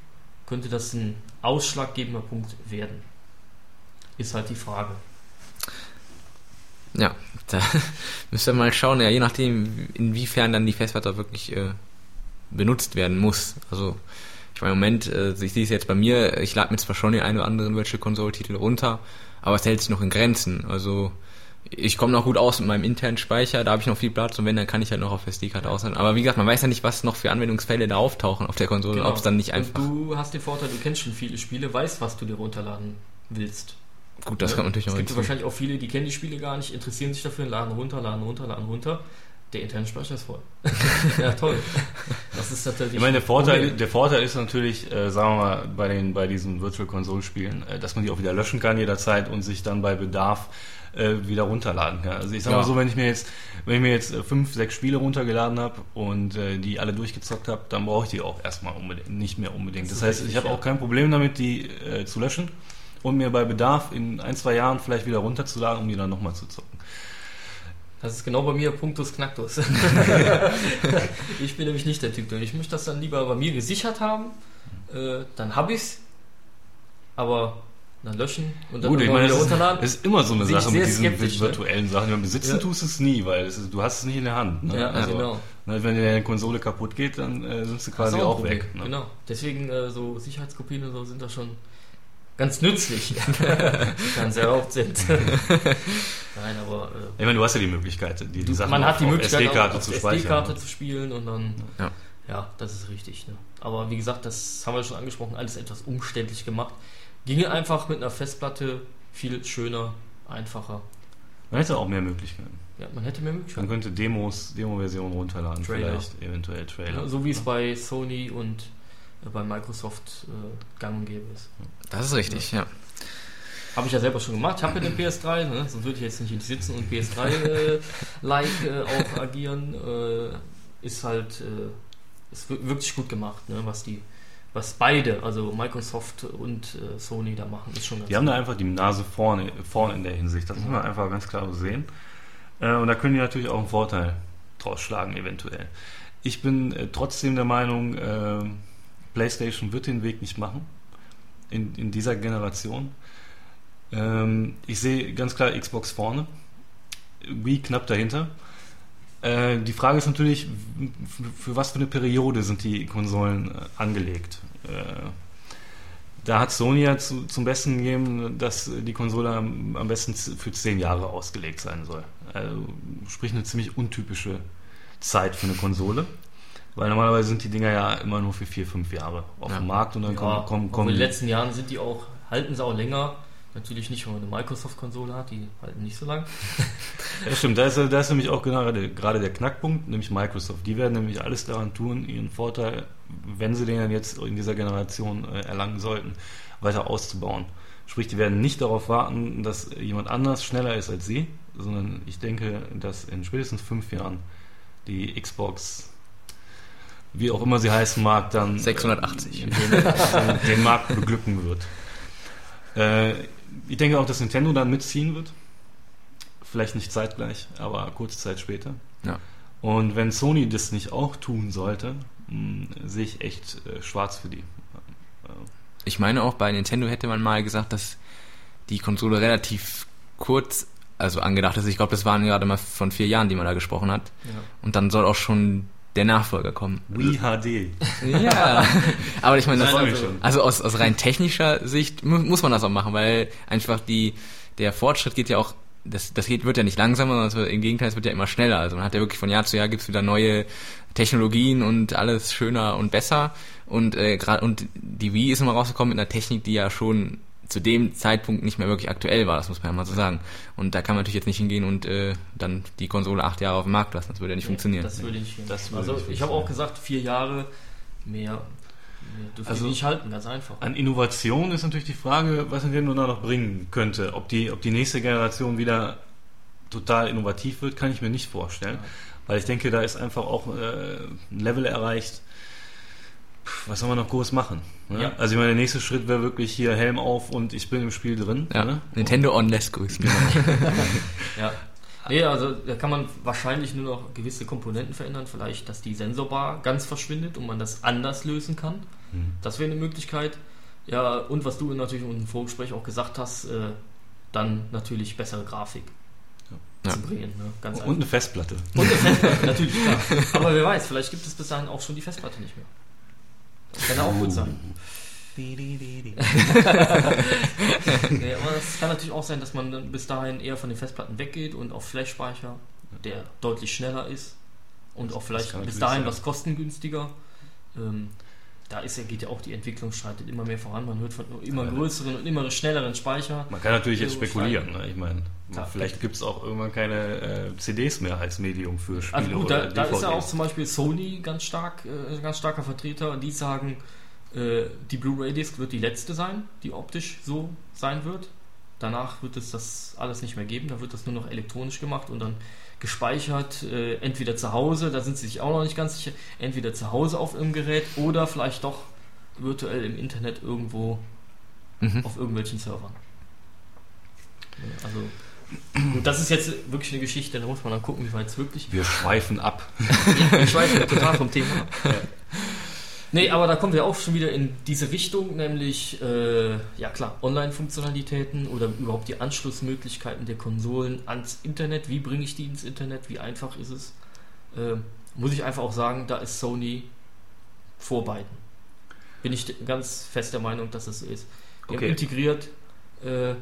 könnte das ein ausschlaggebender Punkt werden. Ist halt die Frage. Ja, da müsst ihr mal schauen, ja, je nachdem, inwiefern dann die Festplatte wirklich äh, benutzt werden muss. Also, ich meine, im Moment, äh, ich sehe es jetzt bei mir, ich lade mir zwar schon den einen oder anderen Virtual Console Titel runter, aber es hält sich noch in Grenzen. Also, ich komme noch gut aus mit meinem internen Speicher, da habe ich noch viel Platz und wenn, dann kann ich halt noch auf SD-Karte ja. aushalten. Aber wie gesagt, man weiß ja nicht, was noch für Anwendungsfälle da auftauchen auf der Konsole, genau. ob es dann nicht einfach... Und du hast den Vorteil, du kennst schon viele Spiele, weißt, was du dir runterladen willst. Gut, das ja. kann natürlich noch Es gibt wahrscheinlich auch viele, die kennen die Spiele gar nicht, interessieren sich dafür, laden runter, laden runter, laden runter. Der interne Speicher ist voll. ja, toll. Das ist natürlich. Ich meine, der Vorteil, der Vorteil ist natürlich, äh, sagen wir mal, bei, den, bei diesen Virtual Console Spielen, äh, dass man die auch wieder löschen kann jederzeit und sich dann bei Bedarf äh, wieder runterladen kann. Also ich sag ja. mal so, wenn ich mir jetzt, wenn ich mir jetzt äh, fünf, sechs Spiele runtergeladen habe und äh, die alle durchgezockt habe, dann brauche ich die auch erstmal unbedingt, nicht mehr unbedingt. Das, das heißt, richtig, ich habe ja. auch kein Problem damit, die äh, zu löschen und mir bei Bedarf in ein, zwei Jahren vielleicht wieder runterzuladen, um die dann nochmal zu zocken. Das ist genau bei mir Punktus Knacktus. ich bin nämlich nicht der Typ, ich möchte das dann lieber bei mir gesichert haben, äh, dann habe ich es, aber dann löschen und dann Gut, ich meine, wieder runterladen. Das ist immer so eine Sache mit diesen virtuellen ne? Sachen. Besitzen ja. tust du es nie, weil ist, du hast es nicht in der Hand. Ne? Ja, also, genau. Ne, wenn dir deine Konsole kaputt geht, dann äh, sind sie quasi auch, auch weg. Ne? Genau. Deswegen äh, so Sicherheitskopien und so sind da schon ganz nützlich, ganz erlaubt sind. Nein, aber. Äh, ich meine, du hast ja die Möglichkeit, die, die Sachen Man hat die Möglichkeit, SD-Karte zu speichern. SD-Karte zu spielen und dann. Ja. ja, das ist richtig. Ne? Aber wie gesagt, das haben wir schon angesprochen, alles etwas umständlich gemacht. Ginge einfach mit einer Festplatte viel schöner, einfacher. Man hätte auch mehr Möglichkeiten. Ja, man hätte mehr Möglichkeiten. Man könnte Demos, Demo-Versionen runterladen, Trailer. vielleicht eventuell Trailer. Ja, so wie es bei Sony und bei Microsoft äh, gang und gäbe ist. Das ist richtig, ja. Habe ich ja selber schon gemacht. Ich habe ja den PS3, ne? sonst würde ich jetzt nicht sitzen und PS3-like äh, äh, auch agieren. Äh, ist halt ist wirklich gut gemacht, ne? was die was beide, also Microsoft und äh, Sony da machen, ist schon ganz Die haben da einfach die Nase vorne, vorne in der Hinsicht. Das muss man einfach ganz klar sehen. Äh, und da können die natürlich auch einen Vorteil draus schlagen, eventuell. Ich bin äh, trotzdem der Meinung, äh, PlayStation wird den Weg nicht machen. In, in dieser Generation. Ähm, ich sehe ganz klar Xbox vorne. Wii knapp dahinter. Äh, die Frage ist natürlich, für was für eine Periode sind die Konsolen äh, angelegt? Äh, da hat Sony ja zu, zum Besten gegeben, dass die Konsole am, am, besten für zehn Jahre ausgelegt sein soll. Also, sprich eine ziemlich untypische Zeit für eine Konsole. Weil normalerweise sind die Dinger ja immer nur für vier, fünf Jahre auf ja. dem Markt und dann ja, kommen, kommen, kommen. In den letzten Jahren sind die auch, halten sie auch länger. Natürlich nicht, wenn man eine Microsoft-Konsole hat, die halten nicht so lang. ja, stimmt, da ist, da ist nämlich auch gerade, gerade der Knackpunkt, nämlich Microsoft. Die werden nämlich alles daran tun, ihren Vorteil, wenn sie den dann jetzt in dieser Generation äh, erlangen sollten, weiter auszubauen. Sprich, die werden nicht darauf warten, dass jemand anders schneller ist als sie, sondern ich denke, dass in spätestens fünf Jahren die Xbox, wie auch immer sie heißen mag, dann 680 äh, den, den, Markt beglücken wird. Äh, ich denke auch, dass Nintendo dann mitziehen wird. Vielleicht nicht zeitgleich, aber kurze Zeit später. Ja. Und wenn Sony das nicht auch tun sollte, mh, hm, sehe ich echt äh, schwarz für die. Ich meine auch, bei Nintendo hätte man mal gesagt, dass die Konsole relativ kurz also angedacht ist. Ich glaube, das waren gerade mal von vier Jahren, die man da gesprochen hat. Ja. Und dann soll auch schon der Nachfolger kommen. Wii HD. Ja, aber ich meine, das, also, also aus, aus rein technischer Sicht muss man das auch machen, weil einfach die, der Fortschritt geht ja auch, das, das geht, wird ja nicht langsamer, sondern im Gegenteil, es wird ja immer schneller. Also man hat ja wirklich von Jahr zu Jahr gibt's wieder neue Technologien und alles schöner und besser. Und äh, gerade und die Wii ist immer rausgekommen mit einer Technik, die ja schon zu dem Zeitpunkt nicht mehr wirklich aktuell war, das muss man ja mal so sagen. Und da kann man natürlich jetzt nicht hingehen und äh, dann die Konsole acht Jahre auf dem Markt lassen. Das würde ja nicht nee, funktionieren. Das würde nicht das Also nicht ich habe auch gesagt, vier Jahre mehr dürfen also, die nicht halten, ganz einfach. An Innovation ist natürlich die Frage, was Nintendo da noch bringen könnte. Ob die, ob die nächste Generation wieder total innovativ wird, kann ich mir nicht vorstellen. Ja. Weil ich denke, da ist einfach auch äh, ein Level erreicht, was soll man noch groß machen? Ne? Ja. Also ich meine, der nächste Schritt wäre wirklich hier Helm auf und ich bin im Spiel drin. Ja. Ne? Nintendo on less grüßen. ja. Nee, also da kann man wahrscheinlich nur noch gewisse Komponenten verändern, vielleicht, dass die Sensorbar ganz verschwindet und man das anders lösen kann. Mhm. Das wäre eine Möglichkeit. Ja, und was du natürlich im Vorgespräch auch gesagt hast, äh, dann natürlich bessere Grafik ja. zu bringen. Ne? Ganz und einfach. eine Festplatte. Und eine Festplatte, natürlich, klar. Aber wer weiß, vielleicht gibt es bis dahin auch schon die Festplatte nicht mehr. Das kann auch gut sein. nee, aber es kann natürlich auch sein, dass man bis dahin eher von den Festplatten weggeht und auf Flash-Speicher, der deutlich schneller ist und auch vielleicht bis dahin sein. was kostengünstiger. Ähm, da ist ja, geht ja auch die Entwicklung schreitet immer mehr voran. Man hört von immer größeren und immer schnelleren Speicher. Man kann natürlich jetzt So spekulieren. Ne? Ich meine, Klar. vielleicht gibt es auch irgendwann keine äh, CDs mehr als Medium für Spiele Also gut, oder da, da ist ja auch zum Beispiel Sony ganz stark, äh, ein ganz starker Vertreter. Die sagen, äh, die Blu-ray-Disc wird die letzte sein, die optisch so sein wird. Danach wird es das alles nicht mehr geben. Da wird das nur noch elektronisch gemacht und dann gespeichert, äh, entweder zu Hause, da sind sie sich auch noch nicht ganz sicher, entweder zu Hause auf ihrem Gerät oder vielleicht doch virtuell im Internet irgendwo Mhm. auf irgendwelchen Servern. Also, gut, das ist jetzt wirklich eine Geschichte, da muss man dann gucken, wie weit es wirklich Wir schweifen ab. ja, ich weiß total vom Thema. ab. Nee, aber da kommen wir auch schon wieder in diese Richtung, nämlich, äh, ja klar, Online-Funktionalitäten oder überhaupt die Anschlussmöglichkeiten der Konsolen ans Internet. Wie bringe ich die ins Internet? Wie einfach ist es? Äh, muss ich einfach auch sagen, da ist Sony vor beiden. Bin ich ganz fest der Meinung, dass das so ist. Die Okay. haben integriert, äh,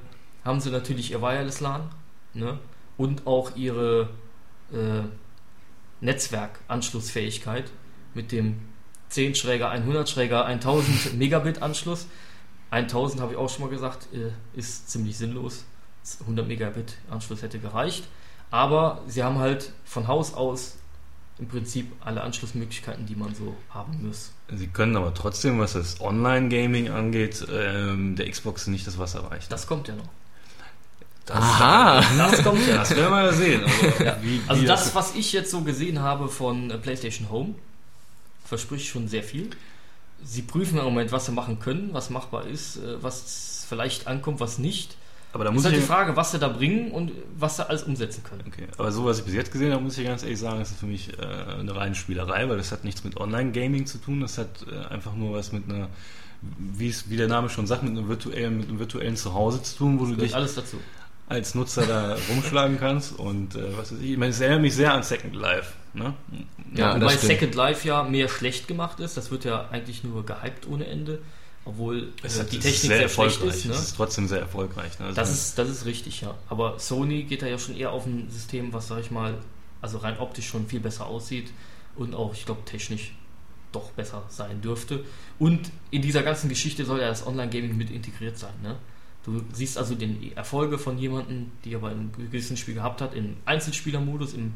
haben sie natürlich ihr Wireless LAN ne? und auch ihre äh, Netzwerkanschlussfähigkeit mit dem 10 Schräger, 100 Schräger, 1000 Megabit Anschluss. 1000 habe ich auch schon mal gesagt, äh, ist ziemlich sinnlos. 100 Megabit Anschluss hätte gereicht. Aber sie haben halt von Haus aus im Prinzip alle Anschlussmöglichkeiten, die man so haben muss. Sie können aber trotzdem, was das Online-Gaming angeht, ähm, der Xbox nicht das Wasser reichen. Das kommt ja noch. Das, Aha! Das kommt ja. Das werden wir ja sehen. Also, Ja. wie, Also wie das, was ich jetzt so gesehen habe von PlayStation Home, verspricht schon sehr viel. Sie prüfen im Moment, was sie machen können, was machbar ist, äh, was vielleicht ankommt, was nicht. aber da Es muss ist halt ich die Frage, was sie da bringen und was sie alles umsetzen können. Okay, aber so was ich bis jetzt gesehen habe, muss ich ganz ehrlich sagen, ist für mich äh, eine reine Spielerei, weil das hat nichts mit Online-Gaming zu tun, das hat äh, einfach nur was mit einer, wie es wie der Name schon sagt, mit einem virtuellen, mit einem virtuellen Zuhause zu tun, wo du Gehört dich alles dazu. Als Nutzer da rumschlagen kannst und äh, was weiß ich, ich meine, es erinnert mich sehr an Second Life, ne? Ja, Wobei das stimmt. Second Life ja mehr schlecht gemacht ist. Das wird ja eigentlich nur gehypt ohne Ende. Obwohl Es äh, hat- die es Technik ist sehr, schlecht erfolgreich, ist. Ne? es ist trotzdem sehr erfolgreich. Ne? Also Das ist, das ist richtig, ja. Aber Sony geht da ja schon eher auf ein System, was, sag ich mal, also rein optisch schon viel besser aussieht und auch, ich glaube, technisch doch besser sein dürfte. Und in dieser ganzen Geschichte soll ja das Online-Gaming mit integriert sein. Ne? Du siehst also den Erfolge von jemandem, die er bei einem gewissen Spiel gehabt hat, im Einzelspielermodus, im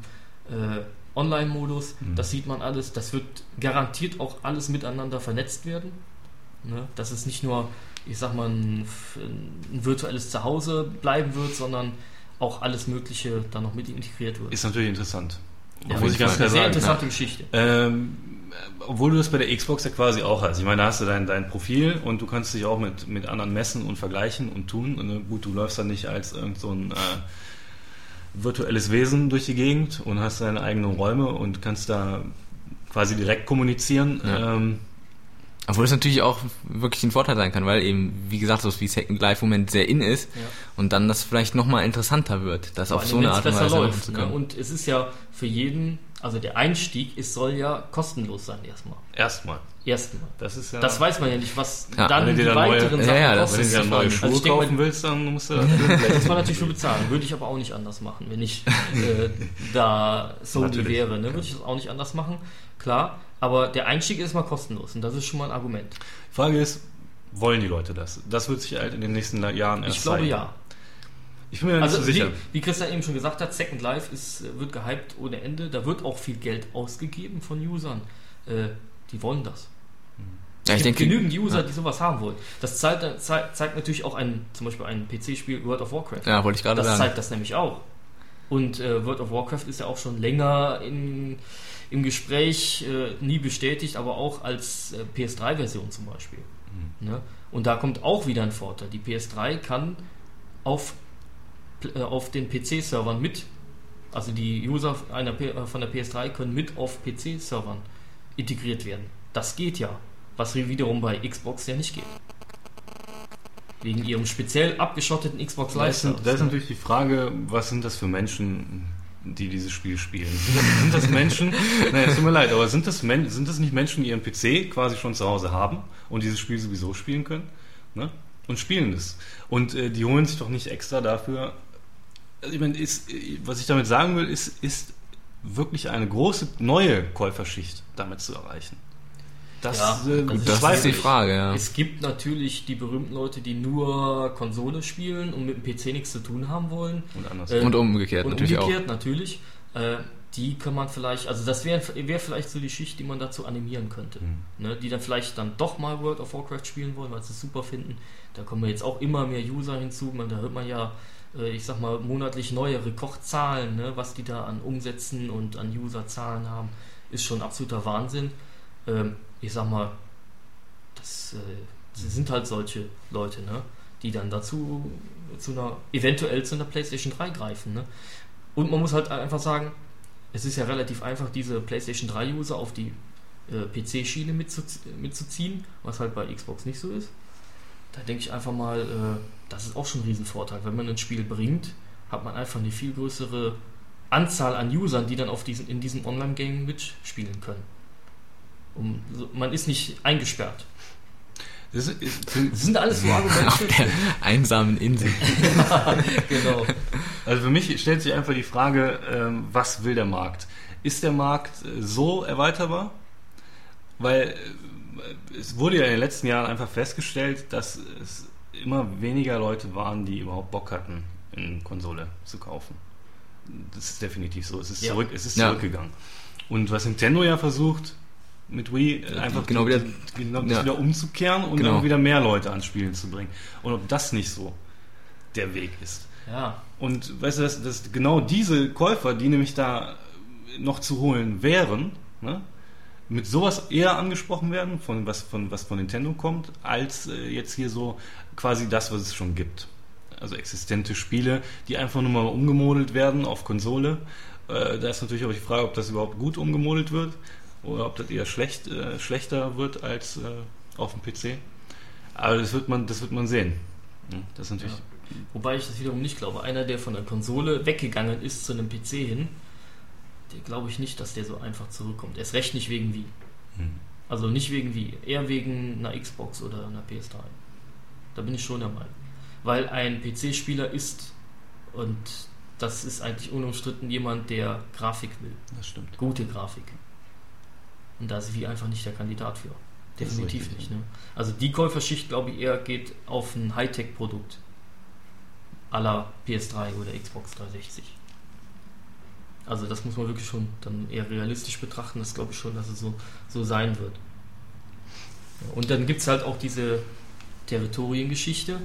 äh, Online-Modus. Mhm. Das sieht man alles. Das wird garantiert auch alles miteinander vernetzt werden. Ne? Dass es nicht nur, ich sag mal, ein, ein virtuelles Zuhause bleiben wird, sondern auch alles Mögliche da noch mit integriert wird. ist natürlich interessant. Ja, muss ich ganz klar sehr sagen. interessante Geschichte. Ähm, obwohl du das bei der Xbox ja quasi auch hast. Ich meine, da hast du dein, dein Profil und du kannst dich auch mit, mit anderen messen und vergleichen und tun. Und äh, gut, du läufst dann nicht als irgend so ein äh, virtuelles Wesen durch die Gegend und hast deine eigenen Räume und kannst da quasi direkt kommunizieren. Ja. Ähm, Obwohl es natürlich auch wirklich ein Vorteil sein kann, weil eben, wie gesagt, so wie Second Life im Moment sehr in ist Ja. und dann das vielleicht nochmal interessanter wird, das Vor auf so eine Art und Weise läuft. zu Ne? Und es ist ja für jeden, also der Einstieg, es soll ja kostenlos sein erstmal. erstmal. Erstmal. Das ist ja. Das weiß man ja nicht, was Ja, dann wenn die dann neue- weiteren Ja, Sachen ja, wenn kosten. du dir dann neue Also Schuhe mal, kaufen willst, dann musst du das Das muss man natürlich schon bezahlen. Würde ich aber auch nicht anders machen, wenn ich äh, da Sony wäre. Ne? Würde ich das auch nicht anders machen, klar. Aber der Einstieg ist mal kostenlos und das ist schon mal ein Argument. Frage ist, wollen die Leute das? Das wird sich halt in den nächsten Jahren erst Ich glaube zeigen. ja. Ich bin mir nicht Also so wie, sicher. wie Christian eben schon gesagt hat, Second Life ist, äh, wird gehypt ohne Ende. Da wird auch viel Geld ausgegeben von Usern. Äh, die wollen das. Ja, ich es gibt denke, genügend User, ja. die sowas haben wollen. Das zeigt, zeigt, zeigt natürlich auch ein, zum Beispiel ein PC-Spiel World of Warcraft. ja, wollte ich gerade Das sagen. zeigt das nämlich auch. Und äh, World of Warcraft ist ja auch schon länger in, im Gespräch, äh, nie bestätigt, aber auch als äh, PS3-Version zum Beispiel. Ne? Und da kommt auch wieder ein Vorteil. Die PS3 kann auf, äh, auf den PC-Servern mit, also die User einer, äh, von der PS3 können mit auf PC-Servern integriert werden. Das geht ja, was wiederum bei Xbox ja nicht geht. Wegen ihrem speziell abgeschotteten Xbox Da Live ist, Service. da ist ne? natürlich die Frage, was sind das für Menschen, die dieses Spiel spielen? Sind das, Menschen, nein, es tut mir leid, aber sind das, Men sind das nicht Menschen, die ihren PC quasi schon zu Hause haben und dieses Spiel sowieso spielen können? Ne? Und spielen es. Und äh, die holen sich doch nicht extra dafür. Also ich meine, ist, was ich damit sagen will, ist, ist wirklich eine große neue Käuferschicht damit zu erreichen. Das, ja, äh, das ist die Frage, ja. Es gibt natürlich die berühmten Leute, die nur Konsole spielen und mit dem PC nichts zu tun haben wollen. Und, anders. Äh, und umgekehrt und natürlich umgekehrt, auch. natürlich. Äh, die kann man vielleicht, also das wäre wär vielleicht so die Schicht, die man dazu animieren könnte. Mhm. Ne, die dann vielleicht dann doch mal World of Warcraft spielen wollen, weil sie es super finden. Da kommen jetzt auch immer mehr User hinzu. Man, da hört man ja, ich sag mal, monatlich neue Rekordzahlen, ne, was die da an Umsätzen und an Userzahlen haben, ist schon absoluter Wahnsinn. Ähm, ich sag mal, das, äh, sind halt solche Leute, ne? die dann dazu zu einer, eventuell zu einer PlayStation 3 greifen. Ne? Und man muss halt einfach sagen, es ist ja relativ einfach, diese PlayStation 3 User auf die äh, PC-Schiene mitzu mitzuziehen, was halt bei Xbox nicht so ist. Da denke ich einfach mal, äh, das ist auch schon ein Riesenvorteil. Wenn man ein Spiel bringt, hat man einfach eine viel größere Anzahl an Usern, die dann auf diesen, in diesem Online-Game mitspielen können. Um, man ist nicht eingesperrt. Das, ist, das sind alles so Argumente. Auf der einsamen Insel. genau. Also für mich stellt sich einfach die Frage, ähm, was will der Markt? Ist der Markt äh, so erweiterbar? Weil äh, es wurde ja in den letzten Jahren einfach festgestellt, dass es immer weniger Leute waren, die überhaupt Bock hatten, eine Konsole zu kaufen. Das ist definitiv so. Es ist, ja. zurück, es ist zurückgegangen. Und was Nintendo ja versucht, mit Wii einfach genau wieder, genau ja. wieder umzukehren und genau. dann wieder mehr Leute ans Spielen zu bringen. Und ob das nicht so der Weg ist. Ja. Und weißt du, dass, dass genau diese Käufer, die nämlich da noch zu holen wären, ne, mit sowas eher angesprochen werden, von was von, was von Nintendo kommt, als äh, jetzt hier so quasi das, was es schon gibt. Also existente Spiele, die einfach nur mal umgemodelt werden auf Konsole. Äh, da ist natürlich auch die Frage, ob das überhaupt gut umgemodelt wird oder ob das eher schlecht, äh, schlechter wird als äh, auf dem PC. Aber das wird man, das wird man sehen. Das natürlich. Ja. Wobei ich das wiederum nicht glaube. Einer, der von der Konsole weggegangen ist zu einem PC hin, glaube ich nicht, dass der so einfach zurückkommt. Erst recht nicht wegen wie. Hm. Also nicht wegen wie, eher wegen einer Xbox oder einer PS3. Da bin ich schon der Meinung. Weil ein PC-Spieler ist und das ist eigentlich unumstritten jemand, der Grafik will. Das stimmt. Gute Grafik. Und da ist wie einfach nicht der Kandidat für. Definitiv richtig, nicht. Ne? Also die Käuferschicht, glaube ich, eher geht auf ein Hightech-Produkt aller PS3 oder Xbox 360. Also das muss man wirklich schon dann eher realistisch betrachten. Das glaube ich schon, dass es so, so sein wird. Und dann gibt es halt auch diese Territoriengeschichte.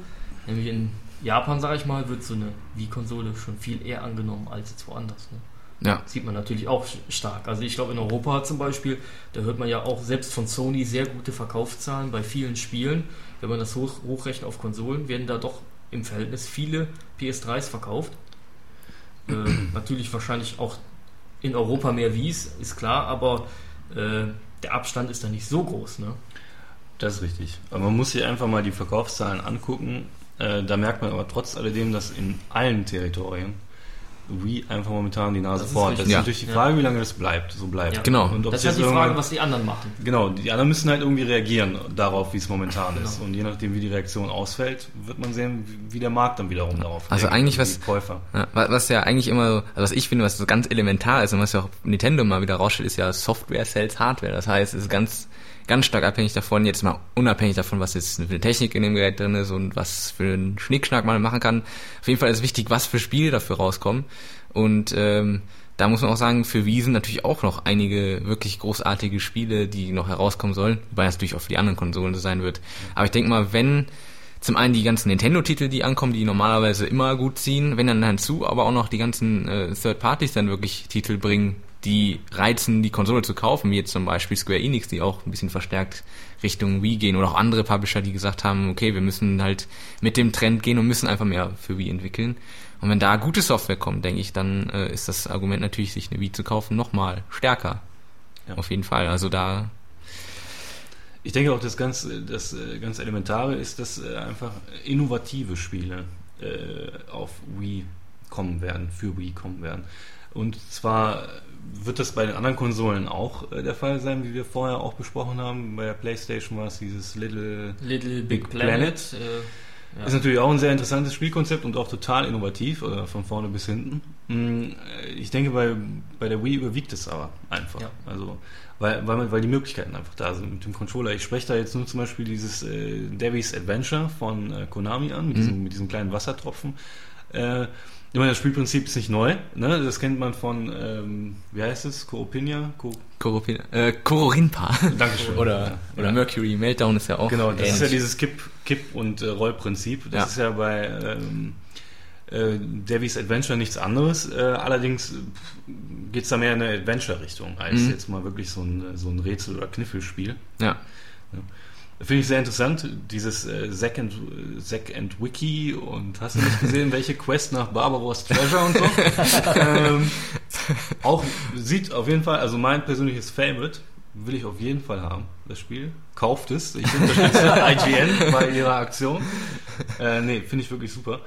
Nämlich in Japan, sage ich mal, wird so eine Wii-Konsole schon viel eher angenommen als jetzt woanders. Ne? Ja. Sieht man natürlich auch stark. Also ich glaube in Europa zum Beispiel, da hört man ja auch selbst von Sony sehr gute Verkaufszahlen bei vielen Spielen. Wenn man das hoch, hochrechnet auf Konsolen, werden da doch im Verhältnis viele PS3s verkauft. Äh, natürlich wahrscheinlich auch in Europa mehr Wies, ist klar, aber äh, der Abstand ist da nicht so groß. Ne? Das ist richtig. Aber man muss sich einfach mal die Verkaufszahlen angucken. Äh, da merkt man aber trotz alledem, dass in allen Territorien Wii einfach momentan die Nase vorn. Das ist ja. natürlich die Frage, ja. wie lange das bleibt, so bleibt. Ja. Genau. Und ob das ist halt die Frage, was die anderen machen. Genau, die anderen müssen halt irgendwie reagieren darauf, wie es momentan genau. ist. Und je nachdem, wie die Reaktion ausfällt, wird man sehen, wie der Markt dann wiederum darauf reagiert. Also eigentlich was, Käufer. was ja eigentlich immer, also was ich finde, was so ganz elementar ist und was ja auch Nintendo mal wieder rausstellt, ist ja Software sells Hardware. Das heißt, es ist ganz ganz stark abhängig davon, jetzt mal unabhängig davon, was jetzt für eine Technik in dem Gerät drin ist und was für einen Schnickschnack man machen kann. Auf jeden Fall ist wichtig, was für Spiele dafür rauskommen. Und ähm, da muss man auch sagen, für Wiesen natürlich auch noch einige wirklich großartige Spiele, die noch herauskommen sollen, wobei das natürlich auch für die anderen Konsolen so sein wird. Aber ich denke mal, wenn zum einen die ganzen Nintendo-Titel, die ankommen, die normalerweise immer gut ziehen, wenn dann hinzu aber auch noch die ganzen äh, Third Parties dann wirklich Titel bringen, die reizen, die Konsole zu kaufen, wie jetzt zum Beispiel Square Enix, die auch ein bisschen verstärkt Richtung Wii gehen oder auch andere Publisher, die gesagt haben, okay, wir müssen halt mit dem Trend gehen und müssen einfach mehr für Wii entwickeln. Und wenn da gute Software kommt, denke ich, dann äh, ist das Argument natürlich, sich eine Wii zu kaufen, nochmal stärker. Ja. Auf jeden Fall. Also da. Ich denke auch, das ganz, das äh, ganz Elementare ist, dass äh, einfach innovative Spiele äh, auf Wii kommen werden, für Wii kommen werden. Und zwar wird das bei den anderen Konsolen auch äh, der Fall sein, wie wir vorher auch besprochen haben. Bei der PlayStation war es dieses Little, Little Big, Big Planet. Planet. Äh, ja. Ist natürlich auch ein sehr interessantes Spielkonzept und auch total innovativ, oder äh, von vorne bis hinten. Mm, ich denke, bei, bei der Wii überwiegt es aber einfach. Ja. Also, weil, weil, weil die Möglichkeiten einfach da sind mit dem Controller. Ich spreche da jetzt nur zum Beispiel dieses äh, Debbie's Adventure von äh, Konami an, mit, mhm. diesem, mit diesem kleinen Wassertropfen. Äh, ich meine, das Spielprinzip ist nicht neu. Ne? Das kennt man von, ähm, wie heißt es? Coropinia? Co Coropina. Äh, Cororinpa. Dankeschön. oder, ja. oder Mercury Meltdown ist ja auch. Genau, das ähnlich. ist ja dieses Kipp-, Kipp und äh, Rollprinzip. Das ja. ist ja bei ähm, äh, Devi's Adventure nichts anderes. Äh, allerdings geht es da mehr in eine Adventure-Richtung, als mhm. jetzt mal wirklich so ein, so ein Rätsel- oder Kniffelspiel. Ja. ja. Finde ich sehr interessant, dieses äh, Zack, and, Zack and Wiki und hast du nicht gesehen, welche Quest nach Barbaros Treasure und so? ähm, auch sieht auf jeden Fall, also mein persönliches Favorite will ich auf jeden Fall haben, das Spiel. Kauft es, ich unterstütze IGN bei ihrer Aktion. Äh, nee, finde ich wirklich super.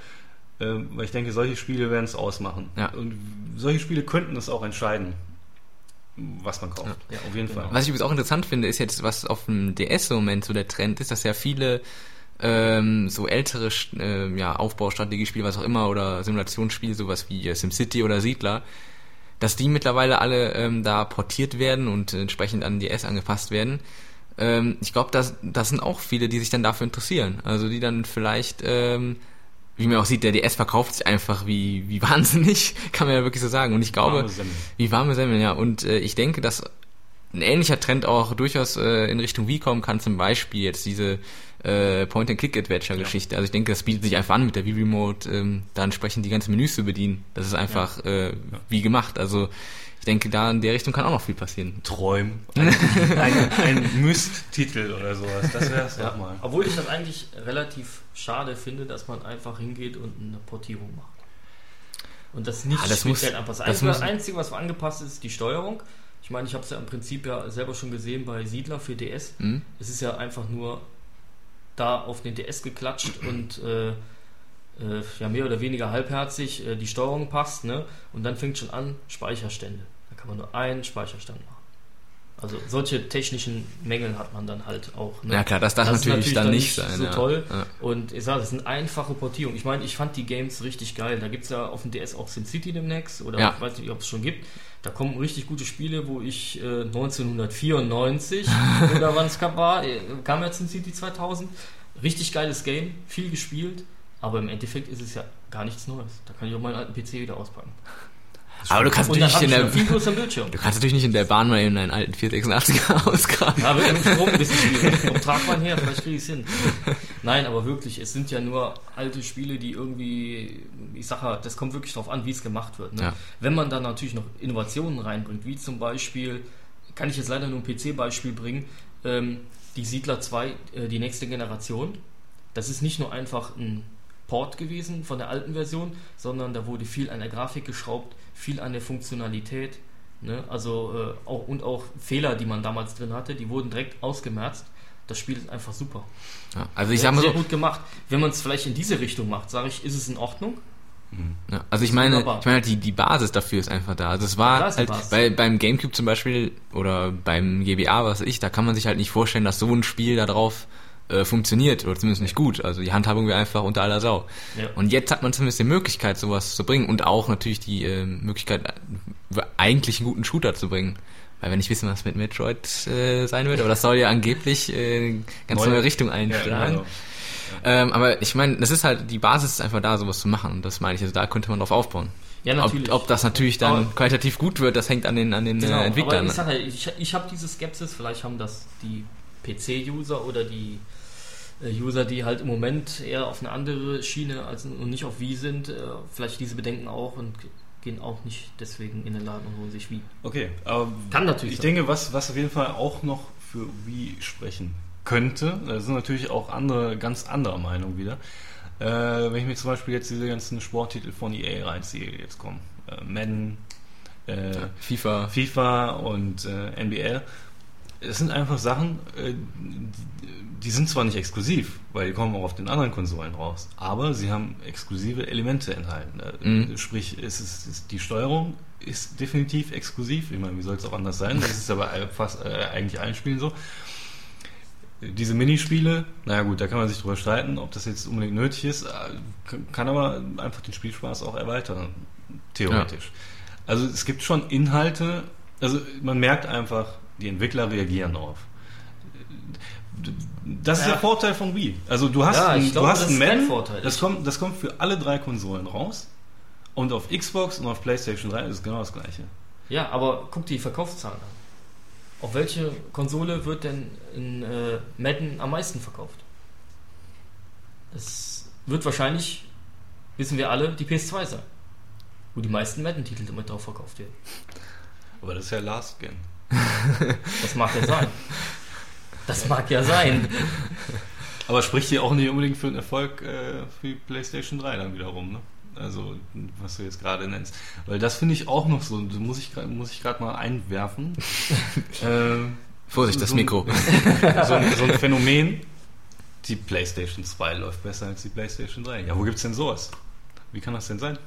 Ähm, weil ich denke, solche Spiele werden es ausmachen. Ja. Und solche Spiele könnten es auch entscheiden was man kauft. Ja, auf jeden genau. Fall. Was ich übrigens auch interessant finde, ist jetzt, was auf dem DS im Moment so der Trend ist, dass ja viele ähm, so ältere äh, ja, Aufbaustrategiespiele, was auch immer, oder Simulationsspiele, sowas wie äh, SimCity oder Siedler, dass die mittlerweile alle ähm, da portiert werden und entsprechend an DS angepasst werden. Ähm, ich glaube, das, das sind auch viele, die sich dann dafür interessieren. Also die dann vielleicht ähm, wie man auch sieht, der DS verkauft sich einfach wie, wie wahnsinnig, kann man ja wirklich so sagen. Und ich glaube, warme wie warme Semmeln, ja. Und äh, ich denke, dass ein ähnlicher Trend auch durchaus äh, in Richtung Wii kommen kann, zum Beispiel jetzt diese äh, Point-and-Click-Adventure-Geschichte. Ja. Also ich denke, das bietet sich einfach an, mit der Wii-Remote ähm, da entsprechend die ganzen Menüs zu bedienen. Das ist einfach ja. äh, wie gemacht. Also ich denke, da in der Richtung kann auch noch viel passieren. Träumen. Ein, ein, ein Myst-Titel oder sowas. Das wäre es ja. mal. Obwohl ich das eigentlich relativ schade finde, dass man einfach hingeht und eine Portierung macht. Und das nicht ah, das anpasst. Das Einzige, das Einzige, was angepasst ist, ist die Steuerung. Ich meine, ich habe es ja im Prinzip ja selber schon gesehen bei Siedler für DS. Mhm. Es ist ja einfach nur da auf den DS geklatscht und äh, äh, ja mehr oder weniger halbherzig äh, die Steuerung passt, ne? Und dann fängt schon an Speicherstände. Da kann man nur einen Speicherstand machen. Also solche technischen Mängel hat man dann halt auch. Ne? Ja klar, das darf das natürlich, natürlich, dann, nicht sein. So ja. toll. Ja. Und ich sage, das sind einfache Portierungen. Ich meine, ich fand die Games richtig geil. Da gibt es ja auf dem DS auch SimCity demnächst oder ja. ich weiß nicht, ob es schon gibt. Da kommen richtig gute Spiele, wo ich äh, 1994 oder wann es war, äh, kam ja SimCity 2000. Richtig geiles Game, viel gespielt. Aber im Endeffekt ist es ja gar nichts Neues. Da kann ich auch meinen alten PC wieder auspacken. Aber du kannst natürlich nicht in der. Du kannst natürlich nicht in der Bahn mal in einen alten 486er ausgraben. Ja, wird mit Strom ein bisschen schwierig. Ob trag mal her, vielleicht kriege ich es hin. Nein, aber wirklich, es sind ja nur alte Spiele, die irgendwie, ich sage ja, das kommt wirklich darauf an, wie es gemacht wird. Ne? Ja. Wenn man dann natürlich noch Innovationen reinbringt, wie zum Beispiel, kann ich jetzt leider nur ein PC-Beispiel bringen, ähm, die Siedler 2, äh, die nächste Generation. Das ist nicht nur einfach ein Port gewesen von der alten Version, sondern da wurde viel an der Grafik geschraubt, viel an der Funktionalität. Ne? Also äh, auch, und auch Fehler, die man damals drin hatte, die wurden direkt ausgemerzt. Das Spiel ist einfach super. Ja, also ich sage mal so gut gemacht. Wenn man es vielleicht in diese Richtung macht, sage ich, ist es in Ordnung. Ja, also ich meine, ich meine halt die, die Basis dafür ist einfach da. Also es war ja, halt bei, beim Gamecube zum Beispiel oder beim GBA, was weiß ich, da kann man sich halt nicht vorstellen, dass so ein Spiel da drauf äh, funktioniert oder zumindest nicht gut. Also die Handhabung wäre einfach unter aller Sau. Ja. Und jetzt hat man zumindest die Möglichkeit, sowas zu bringen und auch natürlich die äh, Möglichkeit, eigentlich einen guten Shooter zu bringen. Weil wir nicht wissen, was mit Metroid äh, sein wird, aber das soll ja angeblich äh, ganz neue, neue Richtung einschlagen. Ja, genau. Ähm, aber ich meine, das ist halt, die Basis ist einfach da, sowas zu machen. Und das meine ich, also da könnte man drauf aufbauen. Ja, natürlich. Ob, ob das natürlich dann aber, qualitativ gut wird, das hängt an den, an den genau, äh, Entwicklern. Aber ich sage, ich, ich habe diese Skepsis, vielleicht haben das die PC-User oder die User, die halt im Moment eher auf eine andere Schiene als, und nicht auf Wie sind, äh, vielleicht diese Bedenken auch und gehen auch nicht deswegen in den Laden und holen sich Wie. Okay, aber kann natürlich. Ich sein. denke, was, was auf jeden Fall auch noch für Wie sprechen könnte, da sind natürlich auch andere, ganz anderer Meinung wieder. Äh, wenn ich mir zum Beispiel jetzt diese ganzen Sporttitel von EA reinziehe, jetzt kommen äh, Madden, äh, FIFA. FIFA und äh, NBL es sind einfach Sachen, äh, die sind zwar nicht exklusiv, weil die kommen auch auf den anderen Konsolen raus, aber sie haben exklusive Elemente enthalten. Äh, Mhm. Sprich, es ist, es- die Steuerung ist definitiv exklusiv. Ich meine, wie soll es auch anders sein? Das ist aber fast äh, eigentlich allen Spielen so. Diese Minispiele, naja gut, da kann man sich drüber streiten, ob das jetzt unbedingt nötig ist, äh, kann aber einfach den Spielspaß auch erweitern, theoretisch. Also es gibt schon Inhalte, also man merkt einfach, die Entwickler reagieren darauf. Das ist Ja. der Vorteil von Wii. Also du hast, Ja, ein, ich glaube, du hast das ein ist kein Madden, Vorteil. das kommt, das kommt für alle drei Konsolen raus und auf Xbox und auf PlayStation 3 ist es genau das gleiche. Ja, aber guck dir die Verkaufszahlen an. Auf welche Konsole wird denn in äh, Madden am meisten verkauft? Es wird wahrscheinlich, wissen wir alle, die PS2 sein. Wo die meisten Madden-Titel damit drauf verkauft werden. Aber das ist ja Last Gen. Das mag ja sein. Das mag ja sein. Aber spricht hier auch nicht unbedingt für einen Erfolg äh, für die PlayStation 3 dann wiederum, ne? Also, was du jetzt gerade nennst. Weil das finde ich auch noch so, das muss ich gerade muss ich gerade mal einwerfen. ähm, Vorsicht, das so- Mikro. so, ein, so ein Phänomen. Die PlayStation 2 läuft besser als die PlayStation 3. Ja, wo gibt's denn sowas? Wie kann das denn sein?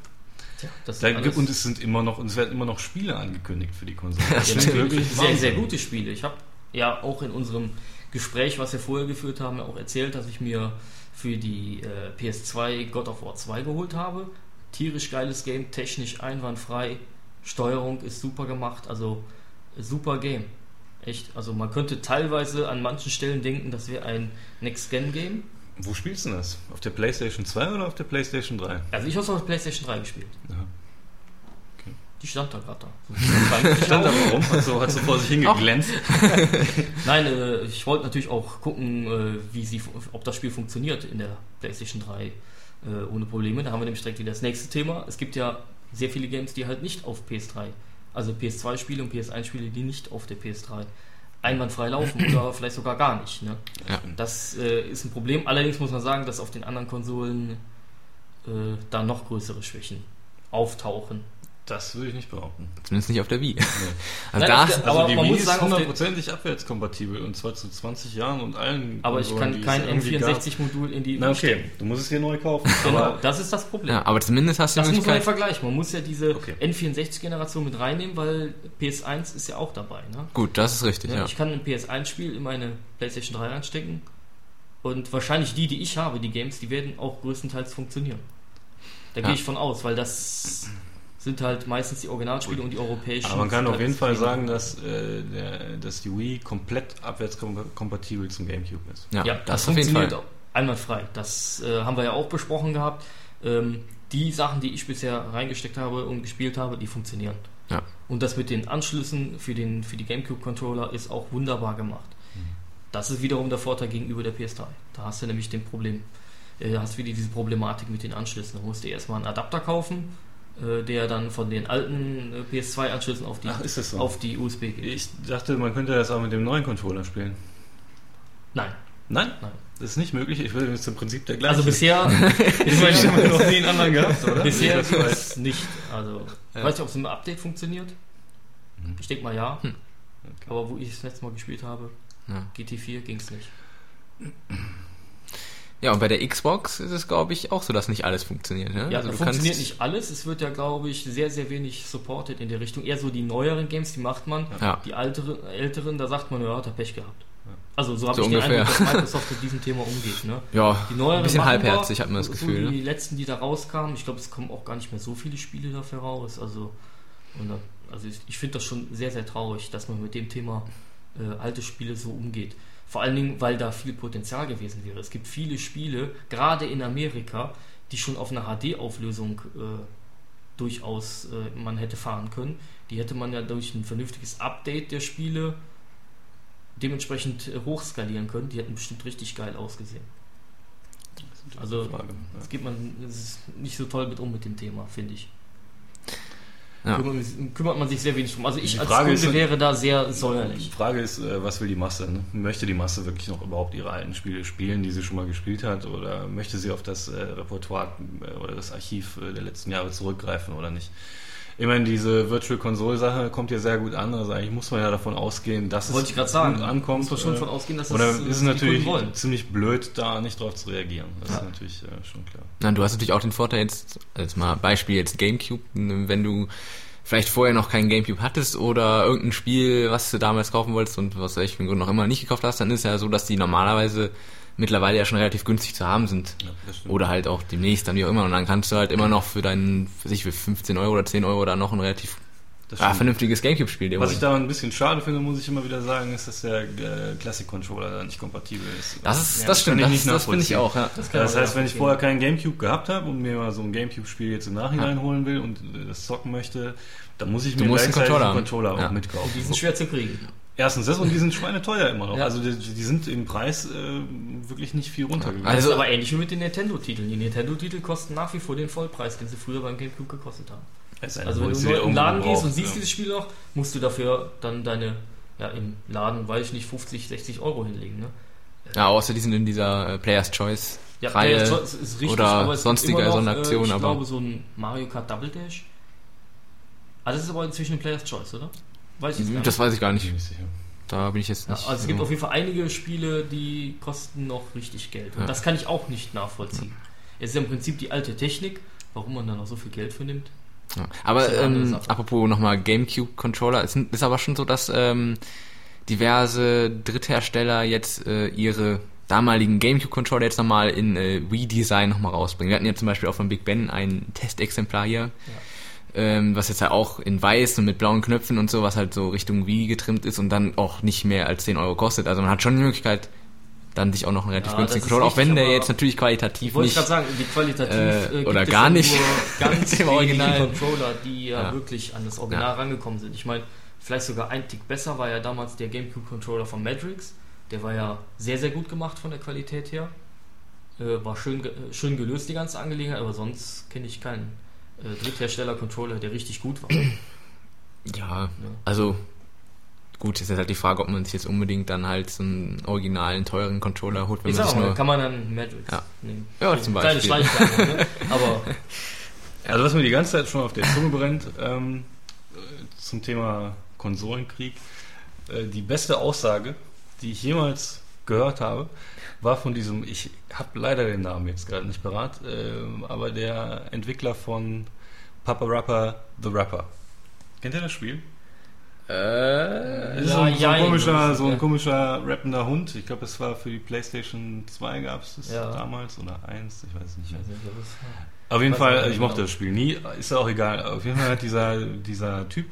Tja, das Da ist gibt, und es sind immer noch, und es werden immer noch Spiele angekündigt für die Konsole. Das ja, natürlich sehr, sehr gute Spiele. Ich habe ja auch in unserem Gespräch, was wir vorher geführt haben, auch erzählt, dass ich mir für die äh, PS2 God of War 2 geholt habe. Tierisch geiles Game, technisch einwandfrei, Steuerung ist super gemacht, also super Game. Echt, also man könnte teilweise an manchen Stellen denken, das wäre ein Next-Gen-Game. Wo spielst du das? Auf der PlayStation 2 oder auf der PlayStation 3? Also ich habe es auf der PlayStation 3 gespielt. Ja. Die stand da gerade da. Stand da warum? Hat so, hat so vor sich hingeglänzt. Nein, äh, ich wollte natürlich auch gucken, äh, wie sie, ob das Spiel funktioniert in der PlayStation 3 äh, ohne Probleme. Da haben wir nämlich direkt wieder das nächste Thema. Es gibt ja sehr viele Games, die halt nicht auf PS3, also PS2-Spiele und PS1-Spiele, die nicht auf der PS3 einwandfrei laufen oder vielleicht sogar gar nicht. Ne? Ja. Das äh, ist ein Problem. Allerdings muss man sagen, dass auf den anderen Konsolen äh, da noch größere Schwächen auftauchen. Das würde ich nicht behaupten. Zumindest nicht auf der Wii. Nee. Also Nein, da, der- Also Aber die man Wii muss ist sagen, hundertprozentig abwärtskompatibel und zwar zu 20 Jahren und allen Aber ich kann kein es irgendwie gab. N64-Modul in die Na okay, du musst es dir neu kaufen. Genau, das ist das Problem. ja, aber zumindest hast du Das muss man ja vergleichen. Man muss ja diese Okay. N64-Generation mit reinnehmen, weil PS1 ist ja auch dabei. Ne? Gut, das ist richtig, Ja, ja. Ich kann ein PS1-Spiel in meine PlayStation 3 einstecken und wahrscheinlich die, die ich habe, die Games, die werden auch größtenteils funktionieren. Da Ja. gehe ich von aus, weil das sind halt meistens die Originalspiele und die europäischen. Aber man kann auf halt jeden Fall weniger. sagen, dass, äh, der, dass die Wii komplett abwärtskompatibel zum Gamecube ist. Ja, Ja, das, das, auf jeden funktioniert Fall. einwandfrei. Das äh, haben wir ja auch besprochen gehabt. Ähm, die Sachen, die ich bisher reingesteckt habe und gespielt habe, die funktionieren. Ja. Und das mit den Anschlüssen für, den, für die GameCube-Controller ist auch wunderbar gemacht. Mhm. Das ist wiederum der Vorteil gegenüber der PS3. Da hast du nämlich den Problem, äh, hast wieder diese Problematik mit den Anschlüssen. Da musst du erstmal einen Adapter kaufen, der dann von den alten äh, PS2-Anschlüssen auf die, Ach, so? auf die USB geht. Ich dachte, man könnte das auch mit dem neuen Controller spielen. Nein. Nein? Nein. Das ist nicht möglich. Ich will das ist im Prinzip der gleiche. Also bisher, ich meine, ich habe noch nie einen anderen gehabt, oder? Bisher Das ist weiß- es nicht. Also, ich Ja. weiß nicht, ob es im Update funktioniert. Mhm. Ich denke mal ja. Hm. Aber wo ich das letzte Mal gespielt habe, Ja. GT4 ging es nicht. Ja, und bei der Xbox ist es, glaube ich, auch so, dass nicht alles funktioniert. Ne? Ja, also funktioniert kannst, nicht alles. Es wird ja, glaube ich, sehr, sehr wenig supported in der Richtung. Eher so die neueren Games, die macht man. Ja, Die älteren, älteren da sagt man, ja, hat er Pech gehabt. Also so habe So ich den ungefähr. Eindruck, dass Microsoft mit diesem Thema umgeht. Ne? ja Die neueren ein bisschen halbherzig hat man das so Gefühl. Die Ne? letzten, die da rauskamen, ich glaube, es kommen auch gar nicht mehr so viele Spiele dafür raus. Also, und dann, also ich, ich finde das schon sehr, sehr traurig, dass man mit dem Thema äh, alte Spiele so umgeht. Vor allen Dingen, weil da viel Potenzial gewesen wäre. Es gibt viele Spiele, gerade in Amerika, die schon auf einer HD-Auflösung äh, durchaus äh, man hätte fahren können. Die hätte man ja durch ein vernünftiges Update der Spiele dementsprechend äh, hochskalieren können. Die hätten bestimmt richtig geil ausgesehen. Also Frage. das geht man es ist nicht so toll mit um mit dem Thema, finde ich. Ja. Kümmert, man- kümmert man sich sehr wenig drum. Also ich Die als Frage Kunde ist- wäre da sehr Die säuerlich. Frage ist, äh, was will die Masse? Ne? Möchte die Masse wirklich noch überhaupt ihre alten Spiele spielen, die sie schon mal gespielt hat? Oder möchte sie auf das äh, Repertoire äh, oder das Archiv äh, der letzten Jahre zurückgreifen oder nicht? Ich meine, diese Virtual Console Sache kommt ja sehr gut an. Also eigentlich muss man ja davon ausgehen, dass Wollte es ich gerade sagen. gut ankommt. Muss man schon Äh, von ausgehen, dass Oder das, äh, ist es die natürlich Kunden wollen. ziemlich blöd, da nicht drauf zu reagieren. Das Ja. ist natürlich äh, schon klar. Na, du hast natürlich auch den Vorteil jetzt, als mal Beispiel jetzt Gamecube, wenn du vielleicht vorher noch keinen Gamecube hattest oder irgendein Spiel, was du damals kaufen wolltest und was welchen Grund noch immer nicht gekauft hast, dann ist ja so, dass die normalerweise mittlerweile ja schon relativ günstig zu haben sind. Ja, das. Oder halt auch demnächst dann wie auch immer. Und dann kannst du halt immer noch für deinen, für sich für 15 Euro oder 10 Euro da noch ein relativ Das ah, vernünftiges Gamecube-Spiel Was ich da ein bisschen schade finde, muss ich immer wieder sagen, ist, dass der äh, Classic Controller da nicht kompatibel ist. Das ist, Ja, das kann stimmt, ich das, nicht das finde ich auch, ja. Das, Das heißt, wenn ich vorher keinen Gamecube gehabt habe und mir mal so ein Gamecube-Spiel jetzt im Nachhinein holen will und äh, das zocken möchte, dann muss ich Du mir musst einen gleichzeitig Controller einen. Controller auch Ja. mitkaufen. Die sind schwer zu kriegen. Erstens das und die sind schweineteuer immer noch. Ja. Also die, die sind im Preis äh, wirklich nicht viel runtergegangen. Also, Also- das ist aber ähnlich wie mit den Nintendo-Titeln. Die Nintendo-Titel kosten nach wie vor den Vollpreis, den sie früher beim Gamecube gekostet haben. Denn, Also wenn du dir im Laden gehst und siehst ja. dieses Spiel noch, musst du dafür dann deine, ja im Laden, weiß ich nicht, 50, 60 Euro hinlegen. Ne? Ja, außer die sind in dieser äh, Player's Choice Ja, Reihe Player's Choice ist richtig, oder aber sonstige noch, Sonderaktionen, äh, ich aber- glaube so ein Mario Kart Double Dash. Ah, das ist aber inzwischen Player's Choice, oder? Weiß ich jetzt gar nicht. Das weiß ich gar Bin nicht. ich nicht sicher. Da bin ich jetzt Ja, nicht. also es gibt so- auf jeden Fall einige Spiele, die kosten noch richtig Geld. Und Ja. das kann ich auch nicht nachvollziehen. Es ist ja im Prinzip die alte Technik, warum man da noch so viel Geld für nimmt. Ja. Aber ja ähm, apropos nochmal GameCube-Controller, es ist aber schon so, dass ähm, diverse Dritthersteller jetzt äh, ihre damaligen GameCube-Controller jetzt nochmal in äh, Wii-Design nochmal rausbringen. Wir hatten ja zum Beispiel auch von Big Ben ein Testexemplar hier, ähm, was jetzt halt auch in weiß und mit blauen Knöpfen und so, was halt so Richtung Wii getrimmt ist und dann auch nicht mehr als 10 Euro kostet. Also man hat schon die Möglichkeit, dann sich auch noch einen relativ Ja, günstigen Controller, auch wenn der jetzt natürlich qualitativ Wollte ich nicht... gerade sagen, die qualitativ äh, äh, gibt oder gar nicht nur ganz dem wenige Original. Controller, die ja, Ja. wirklich an das Original Ja. rangekommen sind. Ich meine, vielleicht sogar ein Tick besser war ja damals der GameCube-Controller von Matrix. Der war ja sehr, sehr gut gemacht von der Qualität her. Äh, war schön, schön gelöst, die ganze Angelegenheit, aber sonst kenne ich keinen äh, Dritthersteller-Controller, der richtig gut war. Ja, also gut, ist jetzt halt die Frage, ob man sich jetzt unbedingt dann halt so einen originalen, teuren Controller holt, wenn Ich man sag mal, nur... kann man dann Matrix Ja. nehmen. Ja, So zum Kleine Beispiel. Schleichwerbung, ne? Aber Also was mir die ganze Zeit schon auf der Zunge brennt ähm, äh, zum Thema Konsolenkrieg, äh, die beste Aussage, die ich jemals gehört habe, war von diesem, ich habe leider den Namen jetzt gerade nicht parat, äh, aber der Entwickler von Papa Rapper The Rapper. Kennt ihr das Spiel? Äh, ist so, ein, so, ein komischer, so ein ja. komischer rappender Hund. Ich glaube, es war für die PlayStation 2 gab es das Ja. damals oder 1, ich weiß nicht ich mehr. Auf jeden Fall, ich ich mochte genau. das Spiel nie, ist ja auch egal. Auf jeden Fall hat dieser, dieser Typ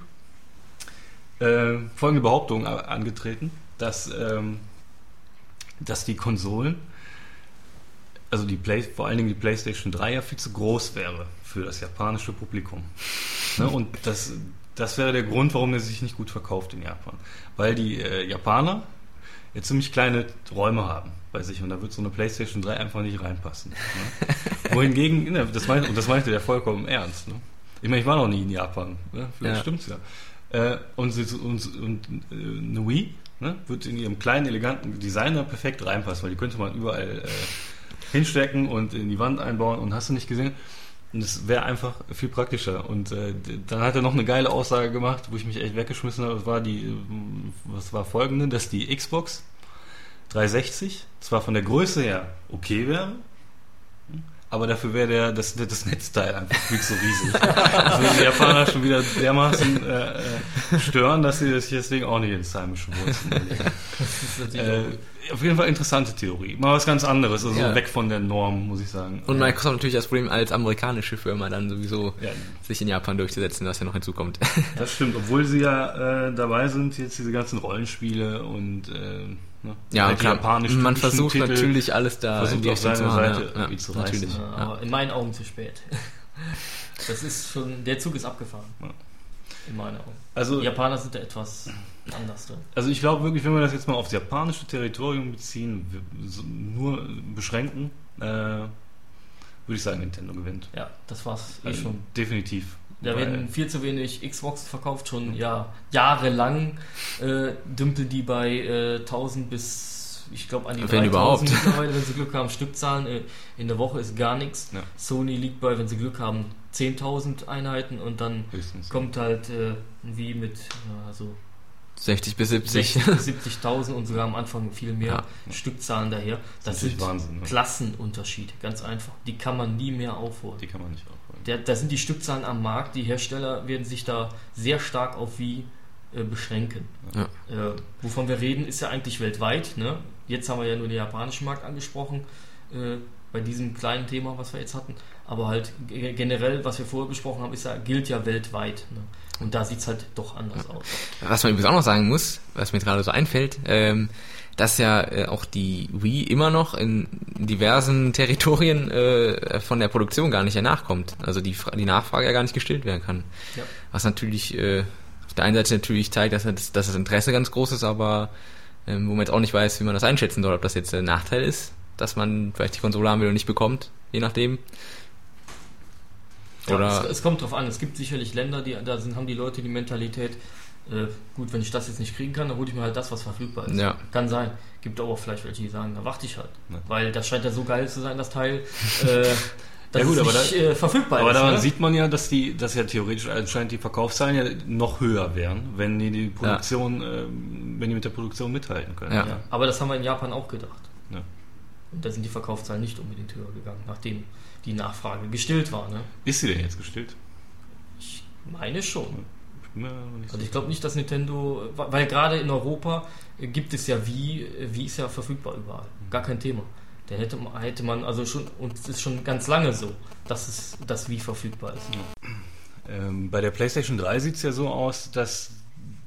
äh, folgende Behauptung angetreten, dass, ähm, dass die Konsolen, also die Play, vor allen Dingen die PlayStation 3 ja viel zu groß wäre für das japanische Publikum. ne? Und das, das wäre der Grund, warum er sich nicht gut verkauft in Japan. Weil die äh, Japaner ja ziemlich kleine Räume haben bei sich und da wird so eine PlayStation 3 einfach nicht reinpassen. Ne? Wohingegen, ne, das meinte, und das meinte der vollkommen ernst. Ne? Ich meine, ich war noch nie in Japan, ne? vielleicht Ja. stimmt's ja. Äh, und, und, und äh, eine Wii ne, wird in ihrem kleinen, eleganten Designer perfekt reinpassen, weil die könnte man überall äh, hinstecken und in die Wand einbauen und hast du nicht gesehen. Und es wäre einfach viel praktischer. Und äh, dann hat er noch eine geile Aussage gemacht, wo ich mich echt weggeschmissen habe. Das war die, äh, was war folgende, dass die Xbox 360 zwar von der Größe her okay wäre, aber dafür wäre der, das, das Netzteil einfach viel zu riesig. Das würden die Japaner schon wieder dermaßen äh, äh, stören, dass sie sich deswegen auch nicht ins heimische Wurzeln legen. Das Äh, auf jeden Fall interessante Theorie. Mal was ganz anderes, also Ja. weg von der Norm, muss ich sagen. Und Microsoft hat natürlich das Problem, als amerikanische Firma dann sowieso Ja, sich in Japan durchzusetzen, was ja noch hinzukommt. das stimmt, obwohl sie ja äh, dabei sind, jetzt diese ganzen Rollenspiele und äh, ne, Ja, halt klar. Man versucht Titel natürlich alles da versucht auf seine zu machen. Seite ja, irgendwie ja, zu natürlich. reißen. Ja, Ja. aber in meinen Augen zu spät. Das ist schon, der Zug ist abgefahren. Ja. In meinen Augen. Also, Die Japaner sind da etwas anders drin. also ich glaube wirklich, wenn wir das jetzt mal aufs japanische Territorium beziehen, nur beschränken, äh, würde ich sagen, Nintendo gewinnt. Ja, das war's eh Also, schon. Definitiv. Da Weil- werden viel zu wenig Xbox verkauft, schon ja, jahrelang äh, dümpeln die bei äh, 1000 bis, ich glaube, an die Wenn 3000 überhaupt. mittlerweile, wenn sie Glück haben. Stückzahlen äh, in der Woche ist gar nichts. Ja. Sony liegt bei, wenn sie Glück haben, 10.000 Einheiten und dann Höchstens. kommt halt äh, wie mit ja, also 60 bis 70. 60.000 bis 70.000 und sogar am Anfang viel mehr Ja. Stückzahlen daher. Das natürlich sind Wahnsinn. Ne? Klassenunterschiede, ganz einfach. Die kann man nie mehr aufholen. Die kann man nicht aufholen. Der, da sind die Stückzahlen am Markt. Die Hersteller werden sich da sehr stark auf wie äh, beschränken. Ja. Äh, wovon wir reden, ist ja eigentlich weltweit. Ne? Jetzt haben wir ja nur den japanischen Markt angesprochen, äh, bei diesem kleinen Thema, was wir jetzt hatten. Aber halt ge- generell, was wir vorher besprochen haben, ist ja, gilt ja weltweit. Ne? Und da sieht es halt doch anders aus. Was man übrigens auch noch sagen muss, was mir gerade so einfällt, ähm, dass ja äh, auch die Wii immer noch in diversen Territorien äh, von der Produktion gar nicht nachkommt. Also die, die Nachfrage ja gar nicht gestillt werden kann. Ja. Was natürlich äh, auf der einen Seite natürlich zeigt, dass das, dass das Interesse ganz groß ist, aber ähm, wo man jetzt auch nicht weiß, wie man das einschätzen soll, ob das jetzt ein Nachteil ist, dass man vielleicht die Konsole haben will und nicht bekommt, je nachdem. Ja, Oder- es, es kommt drauf an. Es gibt sicherlich Länder, die da sind, haben die Leute die Mentalität, äh, gut, wenn ich das jetzt nicht kriegen kann, dann hole ich mir halt das, was verfügbar ist. Ja. Kann sein. Gibt aber auch vielleicht welche, die sagen, da warte ich halt. Ja. Weil das scheint ja so geil zu sein, das Teil, äh, dass Ja gut, es aber nicht äh, verfügbar Aber ist. daran ne? sieht man ja, dass die, dass ja theoretisch anscheinend die Verkaufszahlen ja noch höher wären, wenn die die Produktion, ähm, wenn die mit der Produktion mithalten können. Ja. ja, aber das haben wir in Japan auch gedacht. Ja. Und da sind die Verkaufszahlen nicht unbedingt höher gegangen, nachdem die Nachfrage gestillt war. Ne? Ist sie denn jetzt gestillt? Ich meine schon. Ich bin mir nicht Also ich glaube nicht, dass Nintendo, weil gerade in Europa gibt es ja Wii, Wii ist ja verfügbar überall, gar kein Thema. Da hätte man, hätte man also schon, und es ist schon ganz lange so, dass es das Wii verfügbar ist. Ähm, bei der PlayStation 3 sieht es ja so aus, dass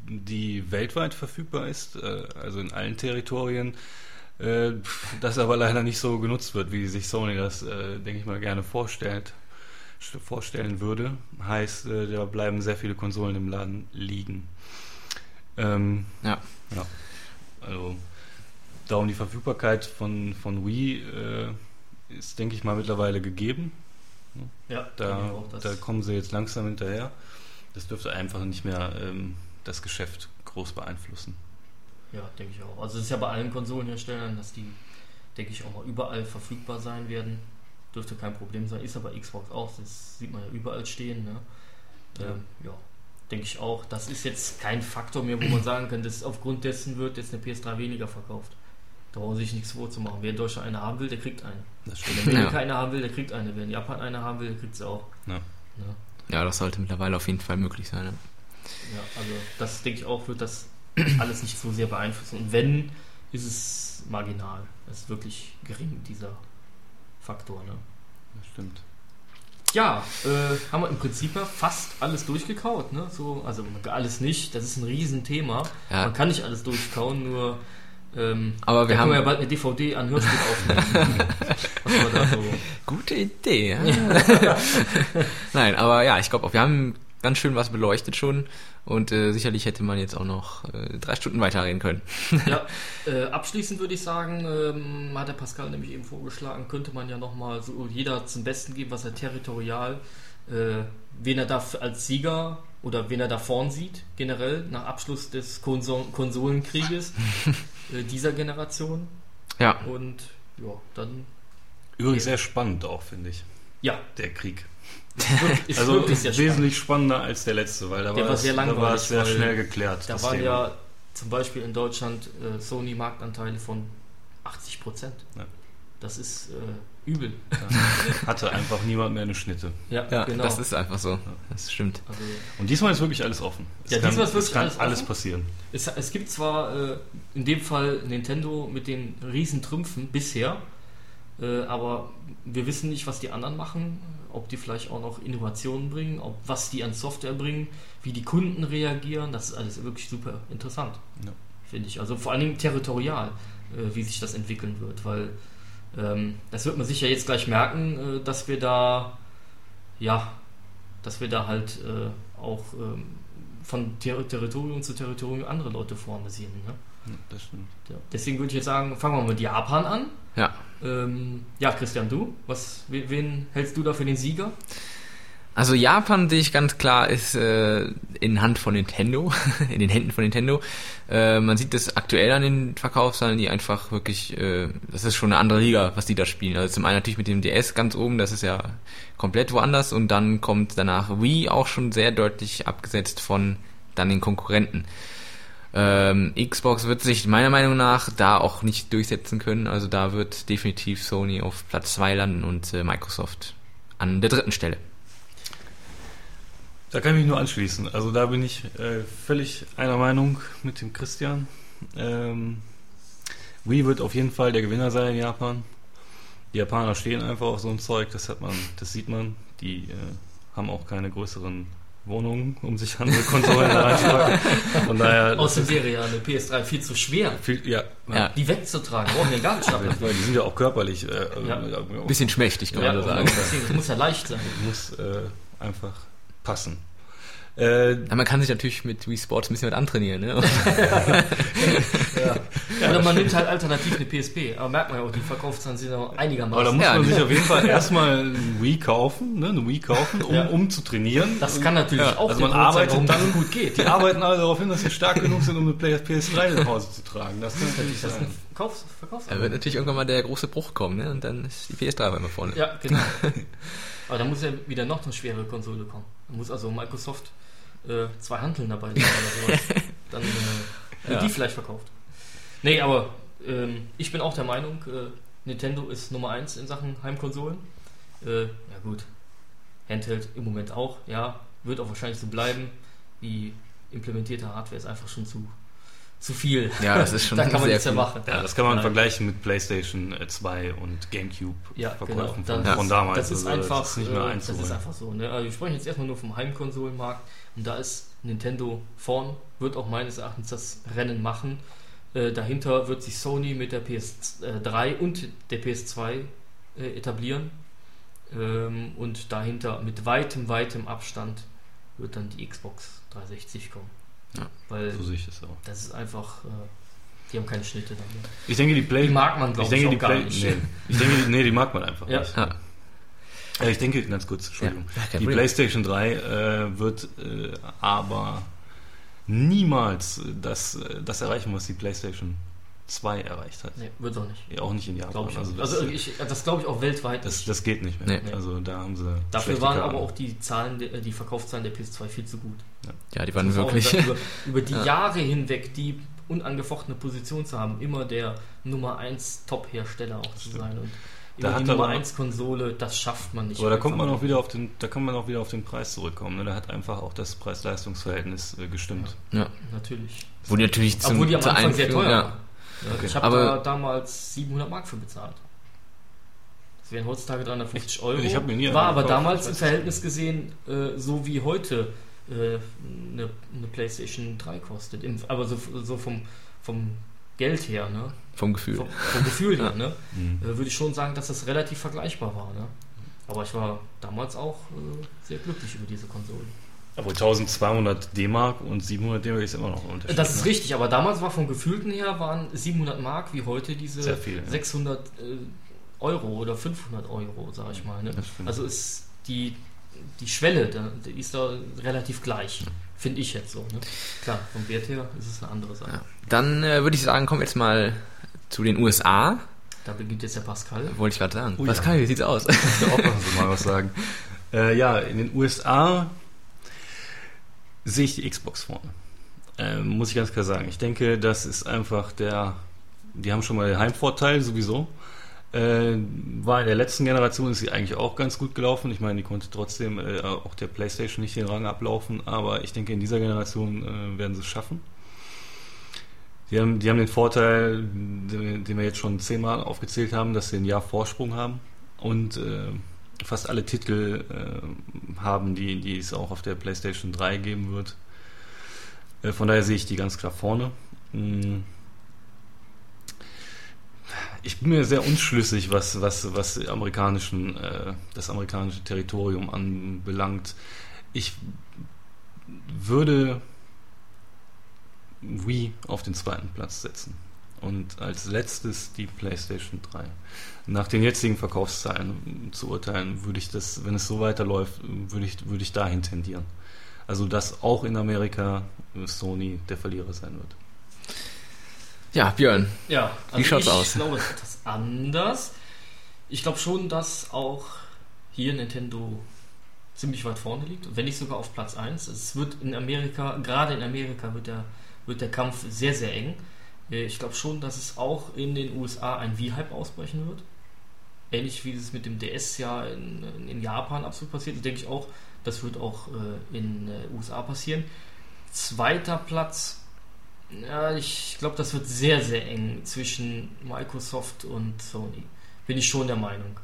die weltweit verfügbar ist, äh, also in allen Territorien, äh, das aber leider nicht so genutzt wird, wie sich Sony das, äh, denke ich mal, gerne vorstellt, st- vorstellen würde. Heißt, äh, da bleiben sehr viele Konsolen im Laden liegen. Ähm, Ja. ja. Also, darum die Verfügbarkeit von, von Wii äh, ist, denke ich mal, mittlerweile gegeben. Ja, Da, da kommen sie jetzt langsam hinterher. Das dürfte einfach nicht mehr ähm, das Geschäft groß beeinflussen. Ja, denke ich auch. Also es ist ja bei allen Konsolenherstellern, dass die, denke ich, auch mal überall verfügbar sein werden. Dürfte kein Problem sein. Ist aber Xbox auch. Das sieht man ja überall stehen. Ne? Ja. Ähm, ja, denke ich auch. Das ist jetzt kein Faktor mehr, wo man sagen kann, dass aufgrund dessen wird jetzt eine PS3 weniger verkauft. Da brauchen sich nichts vorzumachen. Wer in Deutschland eine haben will, der kriegt eine. Das Wenn stimmt. Amerika Ja. eine haben will, der kriegt eine. Wer in Japan eine haben will, der kriegt sie auch. Ja. Ja. Ja, das sollte mittlerweile auf jeden Fall möglich sein. Ja. Ja, also das denke ich auch, wird das alles nicht so sehr beeinflussen. Und wenn, ist es marginal. Es ist wirklich gering, dieser Faktor. Ne? Das stimmt. Ja, äh, haben wir im Prinzip ja fast alles durchgekaut. Ne? So, also alles nicht, das ist ein Riesenthema. Ja. Man kann nicht alles durchkauen, nur ähm, Aber wir haben wir ja bald eine DVD an Hörspiel aufnehmen. So gute Idee. Ja? Nein, aber ja, ich glaube, wir haben ganz schön was beleuchtet schon und äh, sicherlich hätte man jetzt auch noch äh, drei Stunden weiterreden können. ja, äh, abschließend würde ich sagen, ähm, hat der Pascal nämlich eben vorgeschlagen, könnte man ja nochmal so jeder zum Besten geben, was er territorial, äh, wen er da als Sieger oder wen er da vorn sieht, generell nach Abschluss des Konso Konsolenkrieges äh, dieser Generation. Ja, Und ja, dann, Übrigens sehr spannend auch, finde ich, ja, der Krieg. Ist, wirklich, ist Also wirklich sehr spannend. wesentlich spannender als der letzte, weil da Der war, war es, sehr da war es sehr schnell geklärt. Da waren Thema. ja zum Beispiel in Deutschland äh, Sony Marktanteile von 80 Prozent. Ja. Das ist äh, übel. Da hatte einfach niemand mehr eine Schnitte. Ja, ja genau. das ist einfach so. Das stimmt. also, Und diesmal ist wirklich alles offen. Es Ja, kann, diesmal ist wirklich es kann alles alles passieren. es, es gibt zwar äh, in dem Fall Nintendo mit den riesen Trümpfen bisher, äh, aber wir wissen nicht, was die anderen machen, ob die vielleicht auch noch Innovationen bringen, ob was die an Software bringen, wie die Kunden reagieren. Das ist alles wirklich super interessant, Ja. finde ich. Also vor allen Dingen territorial, äh, wie sich das entwickeln wird, weil ähm, das wird man sicher jetzt gleich merken, äh, dass wir da ja, dass wir da halt äh, auch ähm, von Ter Territorium zu Territorium andere Leute vorne sehen. Ne? Das stimmt. Ja. Deswegen würde ich jetzt sagen, fangen wir mit Japan an. Ja. Ähm, ja, Christian, du? Was, wen, wen hältst du da für den Sieger? Also Japan sehe ich ganz klar ist äh, in Hand von Nintendo, in den Händen von Nintendo. Äh, man sieht das aktuell an den Verkaufszahlen, die einfach wirklich, äh, das ist schon eine andere Liga, was die da spielen. Also zum einen natürlich mit dem DS ganz oben, das ist ja komplett woanders und dann kommt danach Wii auch schon sehr deutlich abgesetzt von dann den Konkurrenten. Ähm, Xbox wird sich meiner Meinung nach da auch nicht durchsetzen können. Also da wird definitiv Sony auf Platz 2 landen und äh, Microsoft an der dritten Stelle. Da kann ich mich nur anschließen. Also da bin ich äh, völlig einer Meinung mit dem Christian. Ähm, Wii wird auf jeden Fall der Gewinner sein in Japan. Die Japaner stehen einfach auf so ein Zeug, das hat man, das sieht man. Die äh, haben auch keine größeren Wohnungen, um sich andere Konsolen reinzupacken. Von daher. Außerdem wäre ja eine PS3 viel zu schwer, viel, ja, Ja. die wegzutragen. Brauchen wir gar nicht Weil die sind ja auch körperlich. Äh, Ja. äh, Bisschen schmächtig, kann Ja, man so sagen. das muss ja leicht sein. muss äh, einfach passen. Äh, Ja, man kann sich natürlich mit Wii Sports ein bisschen was antrainieren, ne? Oder man nimmt halt alternativ eine PSP. Aber merkt man ja auch, die Verkaufszahlen sind ja aber da einigermaßen. muss Ja, man genau. sich auf jeden Fall erstmal ein Wii kaufen, ne, eine Wii kaufen, um, Ja. um zu trainieren. Das kann natürlich Ja, auch also man Grund sein, arbeitet das dann- gut geht. Die arbeiten alle darauf hin, dass sie stark genug sind, um eine Play- PS3 nach Hause zu tragen. Das kann natürlich Das ist sein. ein Verkaufs Da wird natürlich irgendwann mal der große Bruch kommen, ne? Und dann ist die PS3 auf einmal vorne. Ja, genau. Aber da muss ja wieder noch eine schwere Konsole kommen. Da muss also Microsoft äh, zwei Handeln dabei oder sowas. Dann äh, wird Ja. die vielleicht verkauft. Nee, aber ähm, ich bin auch der Meinung, äh, Nintendo ist Nummer 1 in Sachen Heimkonsolen. Äh, ja gut, Handheld im Moment auch, ja, wird auch wahrscheinlich so bleiben. Die implementierte Hardware ist einfach schon zu, zu viel. Ja, das ist schon da kann man sehr erwarten. Ja, das kann man Nein. vergleichen mit PlayStation 2 und GameCube Ja, Verkäufen genau. von, Das, von damals. Das ist Also einfach, das ist nicht mehr äh, das ist einzuholen. einfach so. Ne? Also wir sprechen jetzt erstmal nur vom Heimkonsolenmarkt und da ist Nintendo vorn, wird auch meines Erachtens das Rennen machen. Äh, dahinter wird sich Sony mit der PS3 und der PS2 äh, etablieren. Ähm, und dahinter mit weitem, weitem Abstand wird dann die Xbox 360 kommen. Ja, Weil So sehe ich das auch. das ist einfach, äh, die haben keine Schnitte damit. Ich denke, die Play Die mag man, ich glaube denke, ich, die auch gar Play nicht. nee, ich denke, die- nee, die mag man einfach Ja. nicht. Ja. Äh, Ich denke, ganz kurz, Entschuldigung. Ja, Die Problem. PlayStation 3 äh, wird äh, aber niemals das, äh, das erreichen, was die PlayStation 2 erreicht hat. Nee, wird auch nicht. Ja, Auch nicht in Japan. Glaube ich also das, Also ich, das glaube ich auch weltweit das, nicht. das geht nicht mehr. Nee. Also da haben sie Dafür waren Karten. aber auch die Zahlen, die Verkaufszahlen der PS2 viel zu gut. Ja, die Das waren wirklich. Über, über die Ja. Jahre hinweg die unangefochtene Position zu haben, immer der Nummer 1 Top-Hersteller auch zu sein. Und Da hat die Nummer aber- 1 Konsole, das schafft man nicht. Aber da kommt man auch wieder auf den, da kann man auch wieder auf den Preis zurückkommen. Ne? Da hat einfach auch das Preis-Leistungs-Verhältnis äh, gestimmt. Ja. Natürlich. Wo die natürlich zum, Obwohl die am Anfang sehr teuer ja. Okay. Ich habe da damals 700 Mark für bezahlt. Das wären heutzutage 350 Euro. ich hab mir nie War aber gekauft, damals ich im Verhältnis gesehen äh, so wie heute äh, eine, eine PlayStation 3 kostet. Im, aber so, so vom, vom Geld her, ne? Vom Gefühl. vom, vom Gefühl her, ne? Mhm. äh, würde ich schon sagen, dass das relativ vergleichbar war. Ne? Aber ich war damals auch äh, sehr glücklich über diese Konsole. Aber 1200 D-Mark und 700 D-Mark ist immer noch ein Unterschied. Das ist ne? richtig, aber damals war vom Gefühlten her waren 700 Mark wie heute diese viel, ja. 600 äh, Euro oder 500 Euro, sag ich mal. Ne? Also ist die, die Schwelle, da, die ist da relativ gleich, finde ich jetzt so. Ne? Klar, vom Wert her ist es eine andere Sache. Ja. Dann äh, würde ich sagen, kommen wir jetzt mal zu den USA. Da beginnt jetzt der Pascal. Wollte ich gerade sagen. Oh ja. Pascal, wie sieht's aus? Ich will auch mal was sagen. Äh, ja, in den USA sehe ich die Xbox vorne. Ähm, muss ich ganz klar sagen. Ich denke, das ist einfach der. Die haben schon mal den Heimvorteil sowieso. Äh, war in der letzten Generation ist sie eigentlich auch ganz gut gelaufen. Ich meine, die konnte trotzdem äh, auch der PlayStation nicht den Rang ablaufen, aber ich denke, in dieser Generation äh, werden sie es schaffen. Die haben, die haben den Vorteil, den, den wir jetzt schon zehnmal aufgezählt haben, dass sie ein Jahr Vorsprung haben und äh, fast alle Titel äh, haben, die, die es auch auf der PlayStation 3 geben wird. Äh, von daher sehe ich die ganz klar vorne. Mm. Ich bin mir sehr unschlüssig, was, was, was amerikanischen, äh, das amerikanische Territorium anbelangt. Ich würde Wii auf den zweiten Platz setzen. Und als letztes die PlayStation 3. Nach den jetzigen Verkaufszahlen zu urteilen, würde ich das, wenn es so weiterläuft, würde ich, würde ich dahin tendieren. Also, dass auch in Amerika Sony der Verlierer sein wird. Ja, Björn. Ja, also Wie schaut's ich aus? Ich glaube, es ist etwas anders. Ich glaube schon, dass auch hier Nintendo ziemlich weit vorne liegt, wenn nicht sogar auf Platz 1. Es wird in Amerika, gerade in Amerika wird der, wird der Kampf sehr, sehr eng. Äh, Ich glaube schon, dass es auch in den USA ein Wii-Hype ausbrechen wird. Ähnlich wie es mit dem DS ja in, in Japan absolut passiert, denke ich auch, das wird auch äh, in den USA passieren. Zweiter Platz, ja, ich glaube, das wird sehr, sehr eng zwischen Microsoft und Sony. Bin ich schon der Meinung.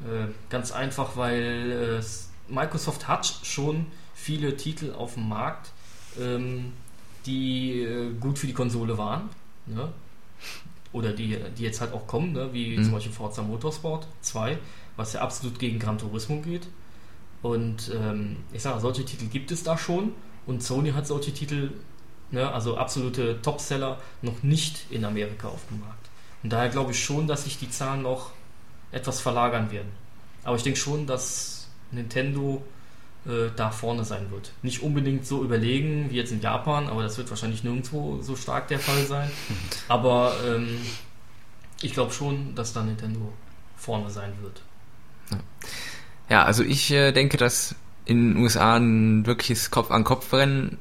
Äh, ganz einfach, weil äh, Microsoft hat schon viele Titel auf dem Markt, ähm, die äh, gut für die Konsole waren. Ne? Oder die, die jetzt halt auch kommen, ne? wie Mhm. zum Beispiel Forza Motorsport 2, was ja absolut gegen Gran Turismo geht. Und ähm, ich sage, solche Titel gibt es da schon. Und Sony hat solche Titel, ne, also absolute Topseller, noch nicht in Amerika auf dem Markt. Und daher glaube ich schon, dass sich die Zahlen noch etwas verlagern werden. Aber ich denke schon, dass Nintendo äh, da vorne sein wird. Nicht unbedingt so überlegen wie jetzt in Japan, aber das wird wahrscheinlich nirgendwo so stark der Fall sein. Aber ähm, ich glaube schon, dass da Nintendo vorne sein wird. Ja, also ich äh, denke, dass in den USA ein wirkliches Kopf-an-Kopf-Rennen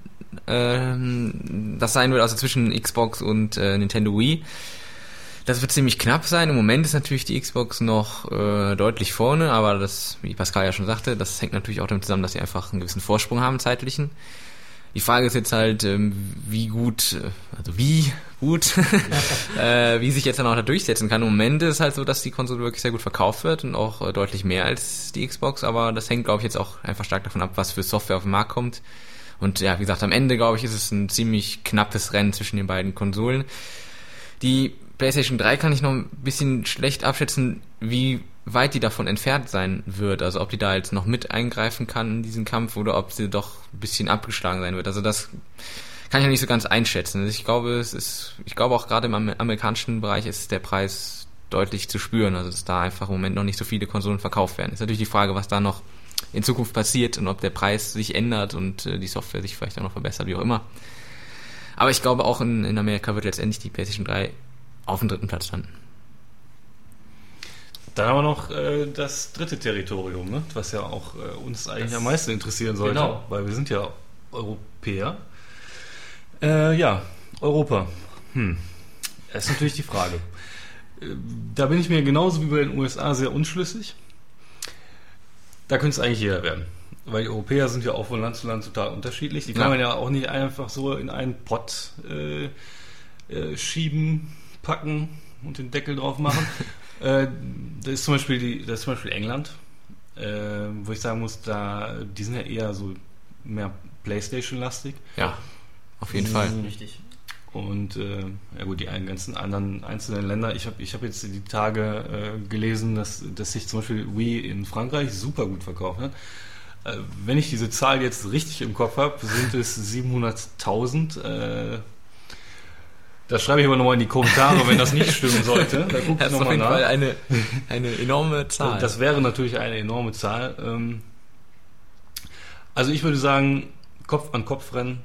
ähm, das sein wird, also zwischen Xbox und äh, Nintendo Wii. Das wird ziemlich knapp sein. Im Moment ist natürlich die Xbox noch äh, deutlich vorne, aber das, wie Pascal ja schon sagte, das hängt natürlich auch damit zusammen, dass sie einfach einen gewissen Vorsprung haben, zeitlichen. Die Frage ist jetzt halt, ähm, wie gut, äh, also wie gut, äh, wie sich jetzt dann auch da durchsetzen kann. Im Moment ist es halt so, dass die Konsole wirklich sehr gut verkauft wird und auch äh, deutlich mehr als die Xbox, aber das hängt, glaube ich, jetzt auch einfach stark davon ab, was für Software auf den Markt kommt. Und ja, wie gesagt, am Ende, glaube ich, ist es ein ziemlich knappes Rennen zwischen den beiden Konsolen. Die PlayStation 3 kann ich noch ein bisschen schlecht abschätzen, wie weit die davon entfernt sein wird. Also ob die da jetzt noch mit eingreifen kann in diesen Kampf oder ob sie doch ein bisschen abgeschlagen sein wird. Also das kann ich noch nicht so ganz einschätzen. Also ich glaube, es ist, ich glaube auch gerade im amer- amerikanischen Bereich ist der Preis deutlich zu spüren. Also dass da einfach im Moment noch nicht so viele Konsolen verkauft werden. Ist natürlich die Frage, was da noch in Zukunft passiert und ob der Preis sich ändert und äh, die Software sich vielleicht auch noch verbessert, wie auch immer. Aber ich glaube auch in, in Amerika wird letztendlich die PlayStation 3 auf dem dritten Platz landen. Dann haben wir noch äh, das dritte Territorium, ne? was ja auch äh, uns eigentlich Das- am meisten interessieren sollte, Genau. weil wir sind ja Europäer. Äh, ja, Europa. Hm. Das ist natürlich die Frage. Äh, Da bin ich mir genauso wie bei den USA sehr unschlüssig. Da könnte es eigentlich jeder werden. Weil die Europäer sind ja auch von Land zu Land total unterschiedlich. Die kann Ja. man ja auch nicht einfach so in einen Pott äh, äh, schieben, packen und den Deckel drauf machen. äh, das ist zum Beispiel, die, das ist zum Beispiel England, äh, wo ich sagen muss, da, die sind ja eher so mehr Playstation-lastig. Ja, auf jeden Mhm. Fall. Richtig. Und äh, ja gut, die ganzen anderen einzelnen Länder. Ich habe ich hab jetzt die Tage äh, gelesen, dass, dass sich zum Beispiel Wii in Frankreich super gut verkauft hat. Äh, wenn ich diese Zahl jetzt richtig im Kopf habe, sind es 700.000. Das schreibe ich aber nochmal in die Kommentare, wenn das nicht stimmen sollte. Da gucke Das ist auf jeden nach. Fall eine, eine enorme Zahl. Das wäre natürlich eine enorme Zahl. Ähm, Also ich würde sagen, Kopf an Kopf rennen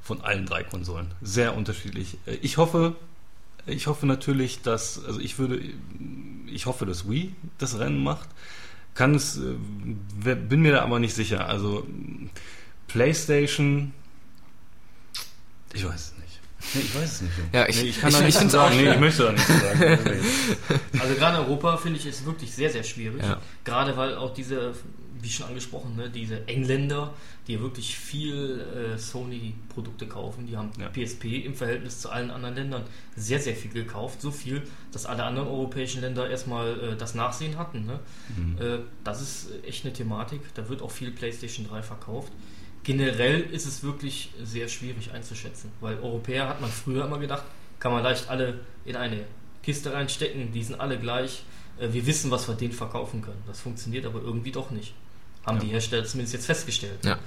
von allen drei Konsolen. Sehr unterschiedlich. Äh, Ich hoffe, ich hoffe natürlich, dass, also ich würde, ich hoffe, dass Wii das Rennen macht. Kann es, äh, bin mir da aber nicht sicher. Also PlayStation, ich weiß es nicht. Nee, ich weiß es nicht. Ja, ich- nee, ich kann ich- da ich nichts sagen. Nee, ich möchte da nichts sagen. Nee. Also gerade in Europa finde ich es wirklich sehr, sehr schwierig. Ja. Gerade weil auch diese, wie schon angesprochen, ne, diese Engländer, die wirklich viel äh, Sony-Produkte kaufen, die haben Ja. PSP im Verhältnis zu allen anderen Ländern sehr, sehr viel gekauft. So viel, dass alle anderen europäischen Länder erstmal äh, das Nachsehen hatten. Ne? Mhm. Äh, das ist echt eine Thematik. Da wird auch viel PlayStation 3 verkauft. Generell ist es wirklich sehr schwierig einzuschätzen, weil Europäer hat man früher immer gedacht, kann man leicht alle in eine Kiste reinstecken, die sind alle gleich. Äh, Wir wissen, was wir denen verkaufen können. Das funktioniert aber irgendwie doch nicht. Haben Ja. die Hersteller zumindest jetzt festgestellt. Ja.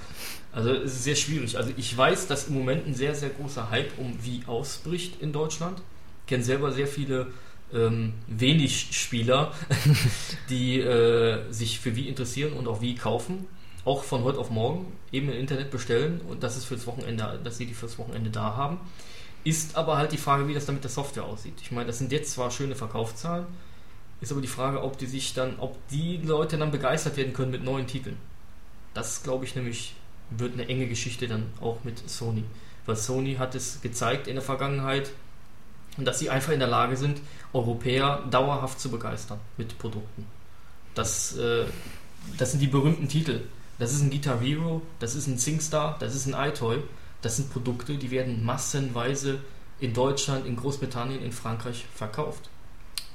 Also es ist sehr schwierig. Also ich weiß, dass im Moment ein sehr, sehr großer Hype um Wii ausbricht in Deutschland. Ich kenne selber sehr viele ähm, wenig Spieler, die äh, sich für Wii interessieren und auch Wii kaufen. Auch von heute auf morgen eben im Internet bestellen und das ist fürs Wochenende, dass sie die fürs Wochenende da haben. Ist aber halt die Frage, wie das dann mit der Software aussieht. Ich meine, das sind jetzt zwar schöne Verkaufszahlen, ist aber die Frage, ob die sich dann, ob die Leute dann begeistert werden können mit neuen Titeln. Das glaube ich nämlich wird eine enge Geschichte dann auch mit Sony. Weil Sony hat es gezeigt in der Vergangenheit, dass sie einfach in der Lage sind, Europäer dauerhaft zu begeistern mit Produkten. Das, äh, das sind die berühmten Titel. Das ist ein Guitar Hero, das ist ein SingStar, das ist ein iToy. Das sind Produkte, die werden massenweise in Deutschland, in Großbritannien, in Frankreich verkauft.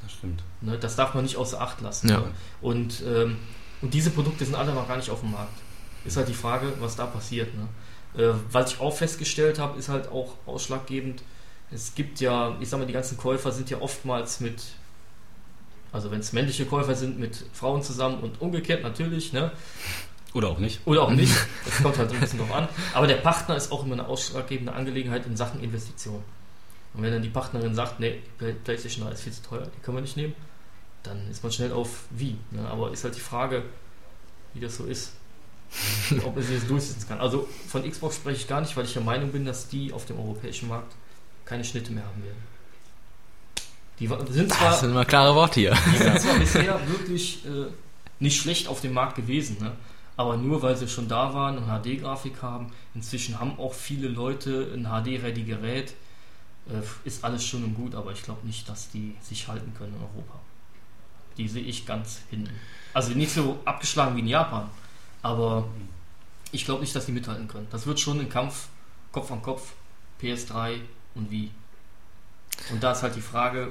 Das stimmt. Ne, das darf man nicht außer Acht lassen. Ja. Und, ähm, und diese Produkte sind alle noch gar nicht auf dem Markt. Ist halt die Frage, was da passiert. Ne? Äh, was ich auch festgestellt habe, ist halt auch ausschlaggebend. Es gibt ja, ich sag mal, die ganzen Käufer sind ja oftmals mit, also wenn es männliche Käufer sind, mit Frauen zusammen und umgekehrt natürlich, ne? Oder auch nicht. Oder auch nicht. Das kommt halt ein bisschen drauf an. Aber der Partner ist auch immer eine ausschlaggebende Angelegenheit in Sachen Investition. Und wenn dann die Partnerin sagt, nee, PlayStation 3 ist viel zu teuer, die können wir nicht nehmen, dann ist man schnell auf wie. Ne? Aber ist halt die Frage, wie das so ist. Ob man sich das durchsetzen kann. Also von Xbox spreche ich gar nicht, weil ich der Meinung bin, dass die auf dem europäischen Markt keine Schnitte mehr haben werden. Die sind zwar Das sind immer klare Worte hier. die sind zwar bisher wirklich äh, nicht schlecht auf dem Markt gewesen, ne? Aber nur weil sie schon da waren und HD-Grafik haben. Inzwischen haben auch viele Leute ein HD-ready Gerät. Äh, ist alles schön und gut, aber ich glaube nicht, dass die sich halten können in Europa. Die sehe ich ganz hinten. Also nicht so abgeschlagen wie in Japan, aber ich glaube nicht, dass die mithalten können. Das wird schon ein Kampf Kopf an Kopf, PS3 und wie. Und da ist halt die Frage,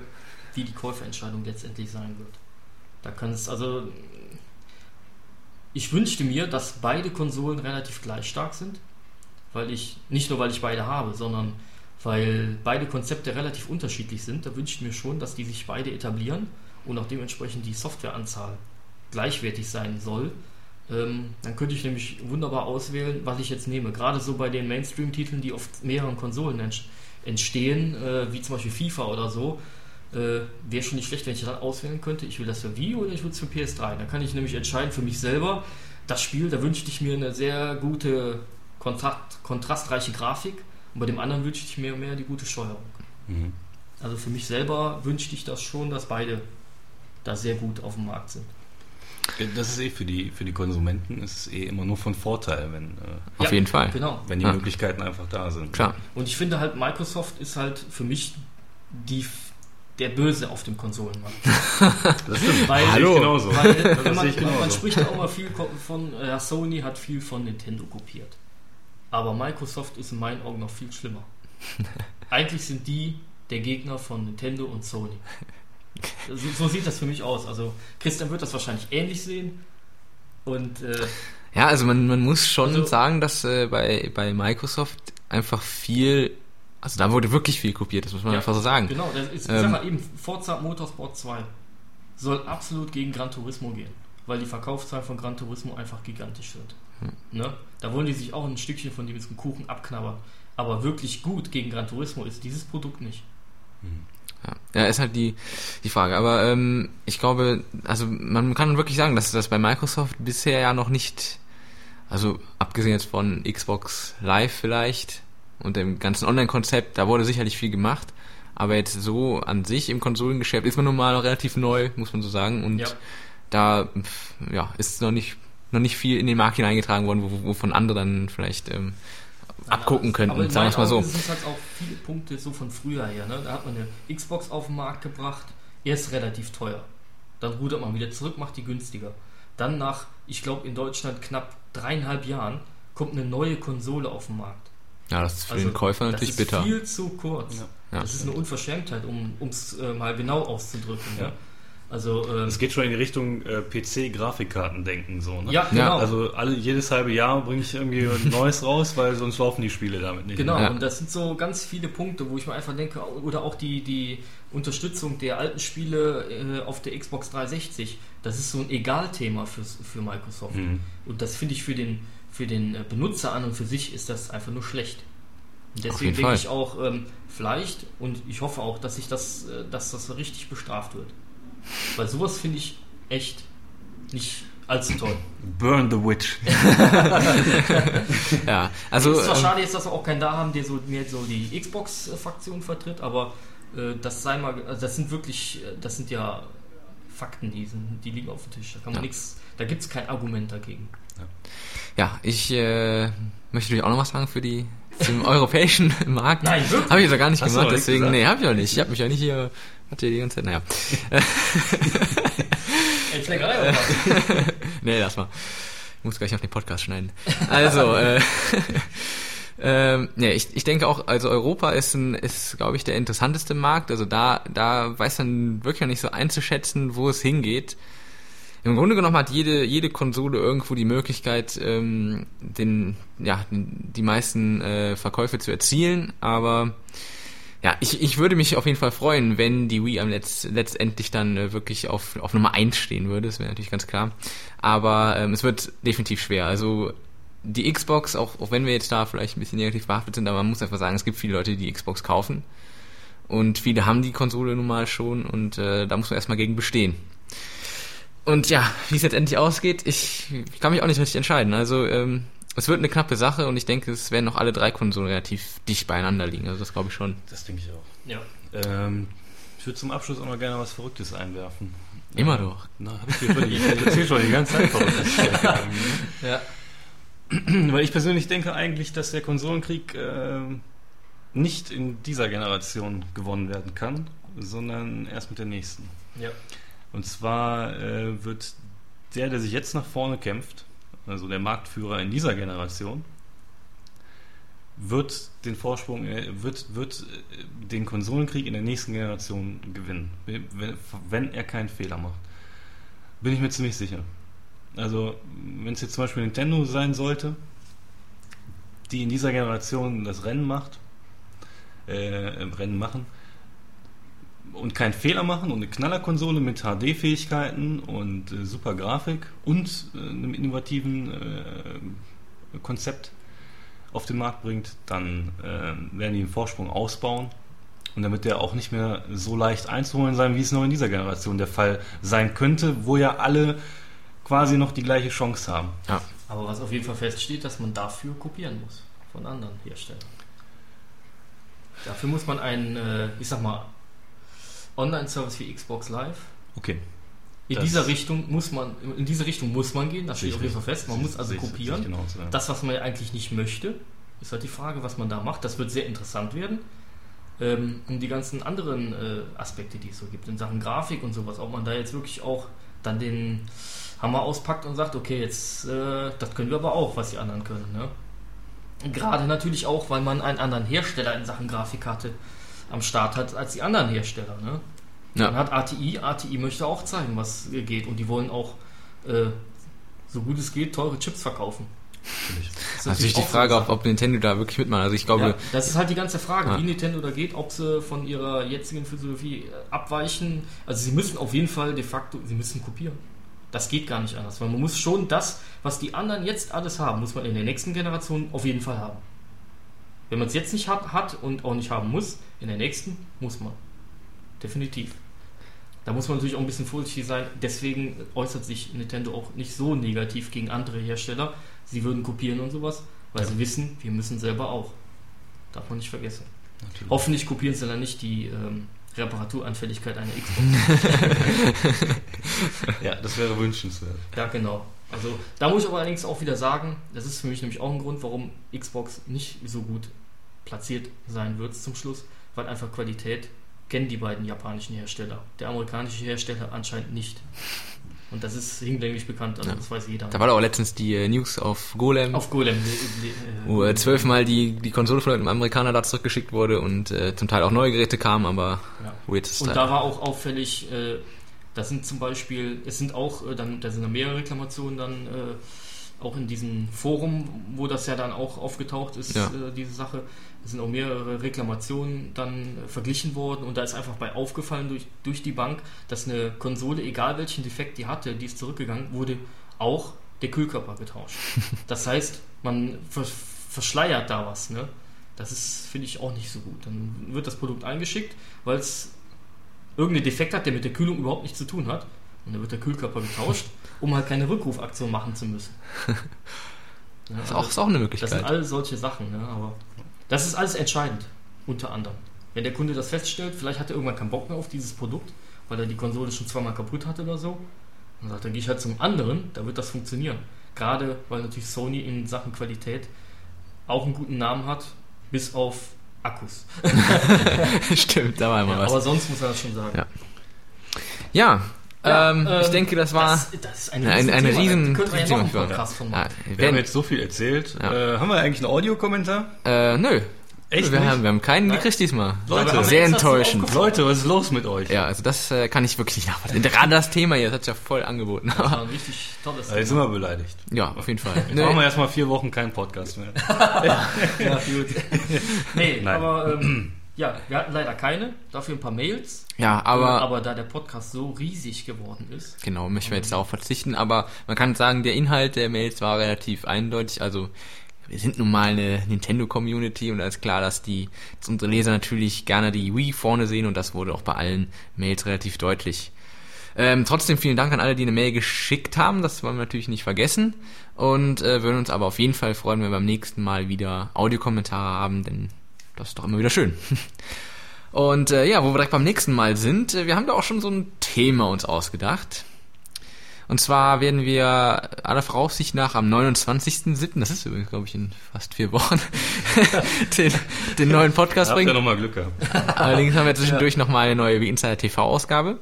wie die Käuferentscheidung letztendlich sein wird. Da kann es also. Ich wünschte mir, dass beide Konsolen relativ gleich stark sind, weil ich nicht nur weil ich beide habe, sondern weil beide Konzepte relativ unterschiedlich sind. Da wünsche ich mir schon, dass die sich beide etablieren und auch dementsprechend die Softwareanzahl gleichwertig sein soll. Ähm, dann könnte ich nämlich wunderbar auswählen, was ich jetzt nehme. Gerade so bei den Mainstream-Titeln, die auf mehreren Konsolen entstehen, äh, wie zum Beispiel FIFA oder so, äh, wäre schon nicht schlecht, wenn ich dann auswählen könnte, ich will das für Wii oder ich will es für PS3. Dann kann ich nämlich entscheiden für mich selber, das Spiel, da wünschte ich mir eine sehr gute, kontrast, kontrastreiche Grafik und bei dem anderen wünschte ich mir mehr die gute Steuerung. Mhm. Also für mich selber wünschte ich das schon, dass beide da sehr gut auf dem Markt sind. Das ist eh für die, für die Konsumenten ist es eh immer nur von Vorteil, wenn, äh, Auf Ja, jeden Fall. Genau. wenn die Ja. Möglichkeiten einfach da sind. Klar. Und ich finde halt, Microsoft ist halt für mich die, der Böse auf dem Konsolenmarkt. Das stimmt. Weil- ich genauso. Weil Das wenn man, ich man, man genauso. spricht ja auch mal viel von, äh, Sony hat viel von Nintendo kopiert. Aber Microsoft ist in meinen Augen noch viel schlimmer. Eigentlich sind die der Gegner von Nintendo und Sony. So, so sieht das für mich aus. Also Christian wird das wahrscheinlich ähnlich sehen. Und äh, Ja, also man, man muss schon Also- sagen, dass äh, bei, bei Microsoft einfach viel, also da wurde wirklich viel kopiert, das muss man Ja, einfach so sagen. genau, das ist, ich Ähm, sag mal eben, Forza Motorsport 2 soll absolut gegen Gran Turismo gehen, weil die Verkaufszahlen von Gran Turismo einfach gigantisch sind. Hm. Ne? Da wollen die sich auch ein Stückchen von diesem Kuchen abknabbern. Aber wirklich gut gegen Gran Turismo ist dieses Produkt nicht. Ja, ja ist halt die, die Frage. Aber ähm, ich glaube, also man kann wirklich sagen, dass das bei Microsoft bisher ja noch nicht, also abgesehen jetzt von Xbox Live vielleicht und dem ganzen Online-Konzept, da wurde sicherlich viel gemacht. Aber jetzt so an sich im Konsolengeschäft ist man nun mal noch relativ neu, muss man so sagen. Und Ja. da ja, ist noch nicht, noch nicht viel in den Markt hineingetragen worden, wo- wovon andere dann vielleicht ähm, abgucken könnten, Aber sagen wir es mal so. Augen sind halt auch viele Punkte so von früher her. Ne? Da hat man eine Xbox auf den Markt gebracht, erst relativ teuer. Dann rudert man wieder zurück, macht die günstiger. Dann nach, ich glaube in Deutschland knapp dreieinhalb Jahren, kommt eine neue Konsole auf den Markt. Ja, das ist für Also, den Käufer natürlich das ist bitter. viel zu kurz. Ja. Ja. das ist eine Unverschämtheit, um es äh, mal genau auszudrücken. Ja. Ja. Also, ähm, Es geht schon in die Richtung äh, PC-Grafikkarten denken, so, ne? ja, genau. Ja, Also alle, jedes halbe Jahr bringe ich irgendwie ein Neues raus, weil sonst laufen die Spiele damit nicht. Genau, Ja. und das sind so ganz viele Punkte, wo ich mir einfach denke, oder auch die, die Unterstützung der alten Spiele äh, auf der Xbox 360, das ist so ein Egalthema für, für Microsoft. Mhm. Und das finde ich für den, für den äh, Benutzer an und für sich ist das einfach nur schlecht. Und deswegen denke Fall. ich auch, ähm, vielleicht, und ich hoffe auch, dass sich das, äh, dass das richtig bestraft wird. Weil sowas finde ich echt nicht allzu toll. Burn the Witch. Ja, also es ist zwar ähm, schade jetzt, dass wir auch keinen da haben, der so mehr so die Xbox-Fraktion vertritt, aber äh, das sei mal, also das sind wirklich, äh, das sind ja Fakten, die, sind, die liegen auf dem Tisch. Da kann man Ja. nichts, da gibt es kein Argument dagegen. Ja, ich äh, möchte natürlich auch noch was sagen für die zum europäischen Markt. Nein, wirklich? Habe ich doch gar nicht Hast gemacht, deswegen, gesagt? nee, habe ich auch nicht. Ich habe mich ja nicht hier, hatte die ganze Zeit, naja. Ey, Schlägerei oder was? Nee, lass mal. Ich muss gleich auf den Podcast schneiden. Also, äh, ähm, nee, ich, ich denke auch, also Europa ist, ein, ist glaube ich, der interessanteste Markt. Also da, da weiß man wirklich noch nicht so einzuschätzen, wo es hingeht. Im Grunde genommen hat jede, jede Konsole irgendwo die Möglichkeit, ähm, den, ja, die meisten äh, Verkäufe zu erzielen, aber ja, ich, ich würde mich auf jeden Fall freuen, wenn die Wii am Letz, letztendlich dann äh, wirklich auf, auf Nummer 1 stehen würde. Das wäre natürlich ganz klar. Aber ähm, es wird definitiv schwer. Also die Xbox, auch, auch wenn wir jetzt da vielleicht ein bisschen negativ behaftet sind, aber man muss einfach sagen, es gibt viele Leute, die die Xbox kaufen. Und viele haben die Konsole nun mal schon und äh, da muss man erstmal gegen bestehen. Und ja, wie es jetzt endlich ausgeht, ich, ich kann mich auch nicht richtig entscheiden. Also ähm, es wird eine knappe Sache und ich denke, es werden noch alle drei Konsolen relativ dicht beieinander liegen. Also das glaube ich schon. Das denke ich auch. Ja. Ähm, ich würde zum Abschluss auch noch gerne was Verrücktes einwerfen. Immer Äh, doch. Na, hab ich dir völlig. Ich erzähl schon die ganze Zeit Verrücktes. Ja. Weil ich persönlich denke eigentlich, dass der Konsolenkrieg äh, nicht in dieser Generation gewonnen werden kann, sondern erst mit der nächsten. Ja. Und zwar äh, wird der, der sich jetzt nach vorne kämpft, also der Marktführer in dieser Generation, wird den Vorsprung, äh, wird, wird äh, den Konsolenkrieg in der nächsten Generation gewinnen, wenn, wenn er keinen Fehler macht. Bin ich mir ziemlich sicher. Also, wenn es jetzt zum Beispiel Nintendo sein sollte, die in dieser Generation das Rennen macht, äh, im Rennen machen und keinen Fehler machen und eine Knallerkonsole mit HD-Fähigkeiten und äh, super Grafik und äh, einem innovativen äh, Konzept auf den Markt bringt, dann äh, werden die den Vorsprung ausbauen und damit der auch nicht mehr so leicht einzuholen sein, wie es noch in dieser Generation der Fall sein könnte, wo ja alle quasi noch die gleiche Chance haben. Ja. Aber was auf jeden Fall feststeht, dass man dafür kopieren muss von anderen Herstellern. Dafür muss man einen, äh, ich sag mal, Online-Service wie Xbox Live. Okay. In Das- dieser Richtung muss man, in diese Richtung muss man gehen, das steht auf jeden Fall fest. Man muss also kopieren. Genau so, ja. Das, was man ja eigentlich nicht möchte, ist halt die Frage, was man da macht. Das wird sehr interessant werden. Ähm, um die ganzen anderen äh, Aspekte, die es so gibt, in Sachen Grafik und sowas, ob man da jetzt wirklich auch dann den Hammer auspackt und sagt, okay, jetzt, äh, das können wir aber auch, was die anderen können. Ne? Gerade natürlich auch, weil man einen anderen Hersteller in Sachen Grafikkarte am Start hat als die anderen Hersteller. Ne? Man Ja. hat ATI, ATI möchte auch zeigen, was geht und die wollen auch, äh, so gut es geht, teure Chips verkaufen. Natürlich. Das ist ist natürlich die Frage, ob, ob Nintendo da wirklich mitmacht. Also ich glaube, ja, das ist halt die ganze Frage, Ja. wie Nintendo da geht, ob sie von ihrer jetzigen Philosophie äh, abweichen. Also sie müssen auf jeden Fall de facto, sie müssen kopieren. Das geht gar nicht anders, weil man muss schon das, was die anderen jetzt alles haben, muss man in der nächsten Generation auf jeden Fall haben. Wenn man es jetzt nicht hat, hat und auch nicht haben muss, in der nächsten muss man. Definitiv. Da muss man natürlich auch ein bisschen vorsichtig sein. Deswegen äußert sich Nintendo auch nicht so negativ gegen andere Hersteller. Sie würden kopieren und sowas, weil Ja. sie wissen, wir müssen selber auch. Darf man nicht vergessen. Natürlich. Hoffentlich kopieren sie dann nicht die ähm, Reparaturanfälligkeit einer Xbox. Ja, das wäre wünschenswert. ja, genau. Also da muss ich aber allerdings auch wieder sagen, das ist für mich nämlich auch ein Grund, warum Xbox nicht so gut platziert sein wird zum Schluss, weil einfach Qualität kennen die beiden japanischen Hersteller. Der amerikanische Hersteller anscheinend nicht. Und das ist hinlänglich bekannt, also Ja. das weiß jeder. da war doch auch letztens die äh, News auf Golem, Auf Golem. le- le- äh, wo äh, zwölfmal die, die Konsole von einem Amerikaner da zurückgeschickt wurde und äh, zum Teil auch neue Geräte kamen, aber Ja. wo jetzt Und da war auch auffällig, äh, Da sind zum Beispiel, es sind auch, äh, dann, da sind dann mehrere Reklamationen dann auch in diesem Forum, wo das ja dann auch aufgetaucht ist, Ja. diese Sache. Es sind auch mehrere Reklamationen dann äh, verglichen worden und da ist einfach bei aufgefallen durch, durch die Bank, dass eine Konsole, egal welchen Defekt die hatte, die ist zurückgegangen, wurde auch der Kühlkörper getauscht. Das heißt, man ver verschleiert da was. Ne? Das ist, finde ich, auch nicht so gut. Dann wird das Produkt eingeschickt, weil es irgendeinen Defekt hat, der mit der Kühlung überhaupt nichts zu tun hat. Und dann wird der Kühlkörper getauscht, um halt keine Rückrufaktion machen zu müssen. Ja, Das ist auch, ist auch eine das Möglichkeit. sind alles solche Sachen, ne? aber das ist alles entscheidend, unter anderem. Wenn der Kunde das feststellt, vielleicht hat er irgendwann keinen Bock mehr auf dieses Produkt, weil er die Konsole schon zweimal kaputt hatte oder so, dann sagt er, dann gehe ich halt zum anderen, da wird das funktionieren. Gerade weil natürlich Sony in Sachen Qualität auch einen guten Namen hat, bis auf Akkus. Stimmt, da war immer Ja, was. aber sonst muss er das schon sagen. Ja. Ja, Ja, ähm, ich ähm, denke, das war Das, das ist ein ein, ein Thema. riesen, wir ja Thema. Podcast von Ja, machen. Wir haben jetzt so viel erzählt. Ja. Äh, haben wir eigentlich einen Audiokommentar? äh, nö. Echt wir, nicht? haben, wir haben keinen Nein. gekriegt diesmal. Leute, wir Sehr enttäuschend. Leute, was ist los mit euch? Ja, also das äh, kann ich wirklich nicht nachvollziehen. Gerade das Thema hier, das hat ja voll angeboten. Das war ein richtig tolles Äh, Jetzt sind wir beleidigt. ja, auf jeden Fall. Jetzt machen wir erstmal vier Wochen keinen Podcast mehr. Ja, gut. nee, Nein. aber ähm, ja, wir hatten leider keine, dafür ein paar Mails. Ja, aber, aber da der Podcast so riesig geworden ist, genau, möchten wir jetzt darauf verzichten. Aber man kann sagen, der Inhalt der Mails war relativ eindeutig. Also wir sind nun mal eine Nintendo-Community und da ist klar, dass die dass unsere Leser natürlich gerne die Wii vorne sehen und das wurde auch bei allen Mails relativ deutlich. Ähm, trotzdem vielen Dank an alle, die eine Mail geschickt haben. Das wollen wir natürlich nicht vergessen. Und äh, würden uns aber auf jeden Fall freuen, wenn wir beim nächsten Mal wieder Audiokommentare haben, denn das ist doch immer wieder schön. Und äh, ja, wo wir direkt beim nächsten Mal sind, äh, wir haben da auch schon so ein Thema uns ausgedacht. Und zwar werden wir aller Voraussicht nach am 29.07., das ist übrigens, glaube ich, in fast vier Wochen, den, den neuen Podcast Habt ihr bringen. nochmal Glück gehabt. Allerdings haben wir zwischendurch noch nochmal eine neue wie Insider TV-Ausgabe.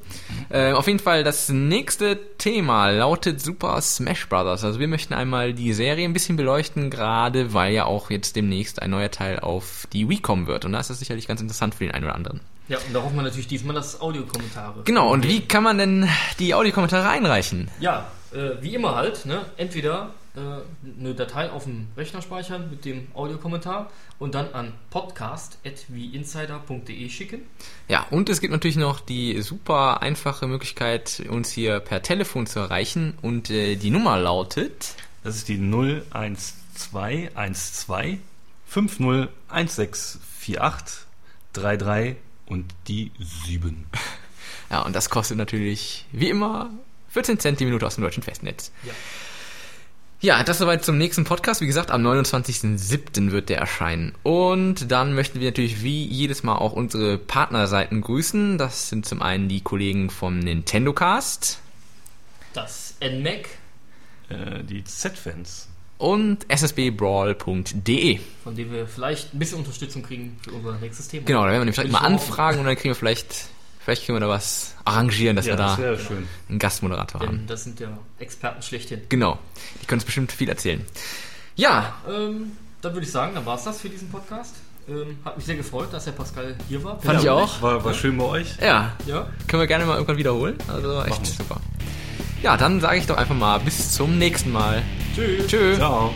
Äh, auf jeden Fall, das nächste Thema lautet Super Smash Brothers. Also wir möchten einmal die Serie ein bisschen beleuchten, gerade weil ja auch jetzt demnächst ein neuer Teil auf die Wii kommen wird. Und da ist das sicherlich ganz interessant für den einen oder anderen. Ja, und da hoffen wir natürlich diesmal das Audiokommentare. Genau, und wie kann man denn die Audiokommentare einreichen? Ja, äh, wie immer halt, ne? entweder äh, eine Datei auf dem Rechner speichern mit dem Audiokommentar und dann an podcast.wieinsider.de schicken. Ja, und es gibt natürlich noch die super einfache Möglichkeit, uns hier per Telefon zu erreichen. Und äh, die Nummer lautet Das ist die 01212 501648 33 und die 7. Ja, und das kostet natürlich, wie immer, 14 Cent die Minute aus dem deutschen Festnetz. Ja. Ja, das soweit zum nächsten Podcast. Wie gesagt, am 29.07. wird der erscheinen. Und dann möchten wir natürlich wie jedes Mal auch unsere Partnerseiten grüßen. Das sind zum einen die Kollegen vom Nintendo Cast Das NMAC, Äh, die Z-Fans. Und ssbbrawl.de. von dem wir vielleicht ein bisschen Unterstützung kriegen für unser nächstes Thema. Genau, da werden wir nämlich vielleicht mal anfragen und dann kriegen wir vielleicht, vielleicht können wir da was arrangieren, dass ja, wir das da wäre schön. einen Gastmoderator haben. Denn das sind ja Experten schlechthin. Genau, die können uns bestimmt viel erzählen. Ja, Ähm, dann würde ich sagen, dann war es das für diesen Podcast. Ähm, hat mich sehr gefreut, dass der Pascal hier war. Fand ich auch. War, war schön bei euch. ja, Ja, können wir gerne mal irgendwann wiederholen. Also echt Machen wir. super. Ja, dann sage ich doch einfach mal bis zum nächsten Mal. tschüss. Tschüss. Ciao.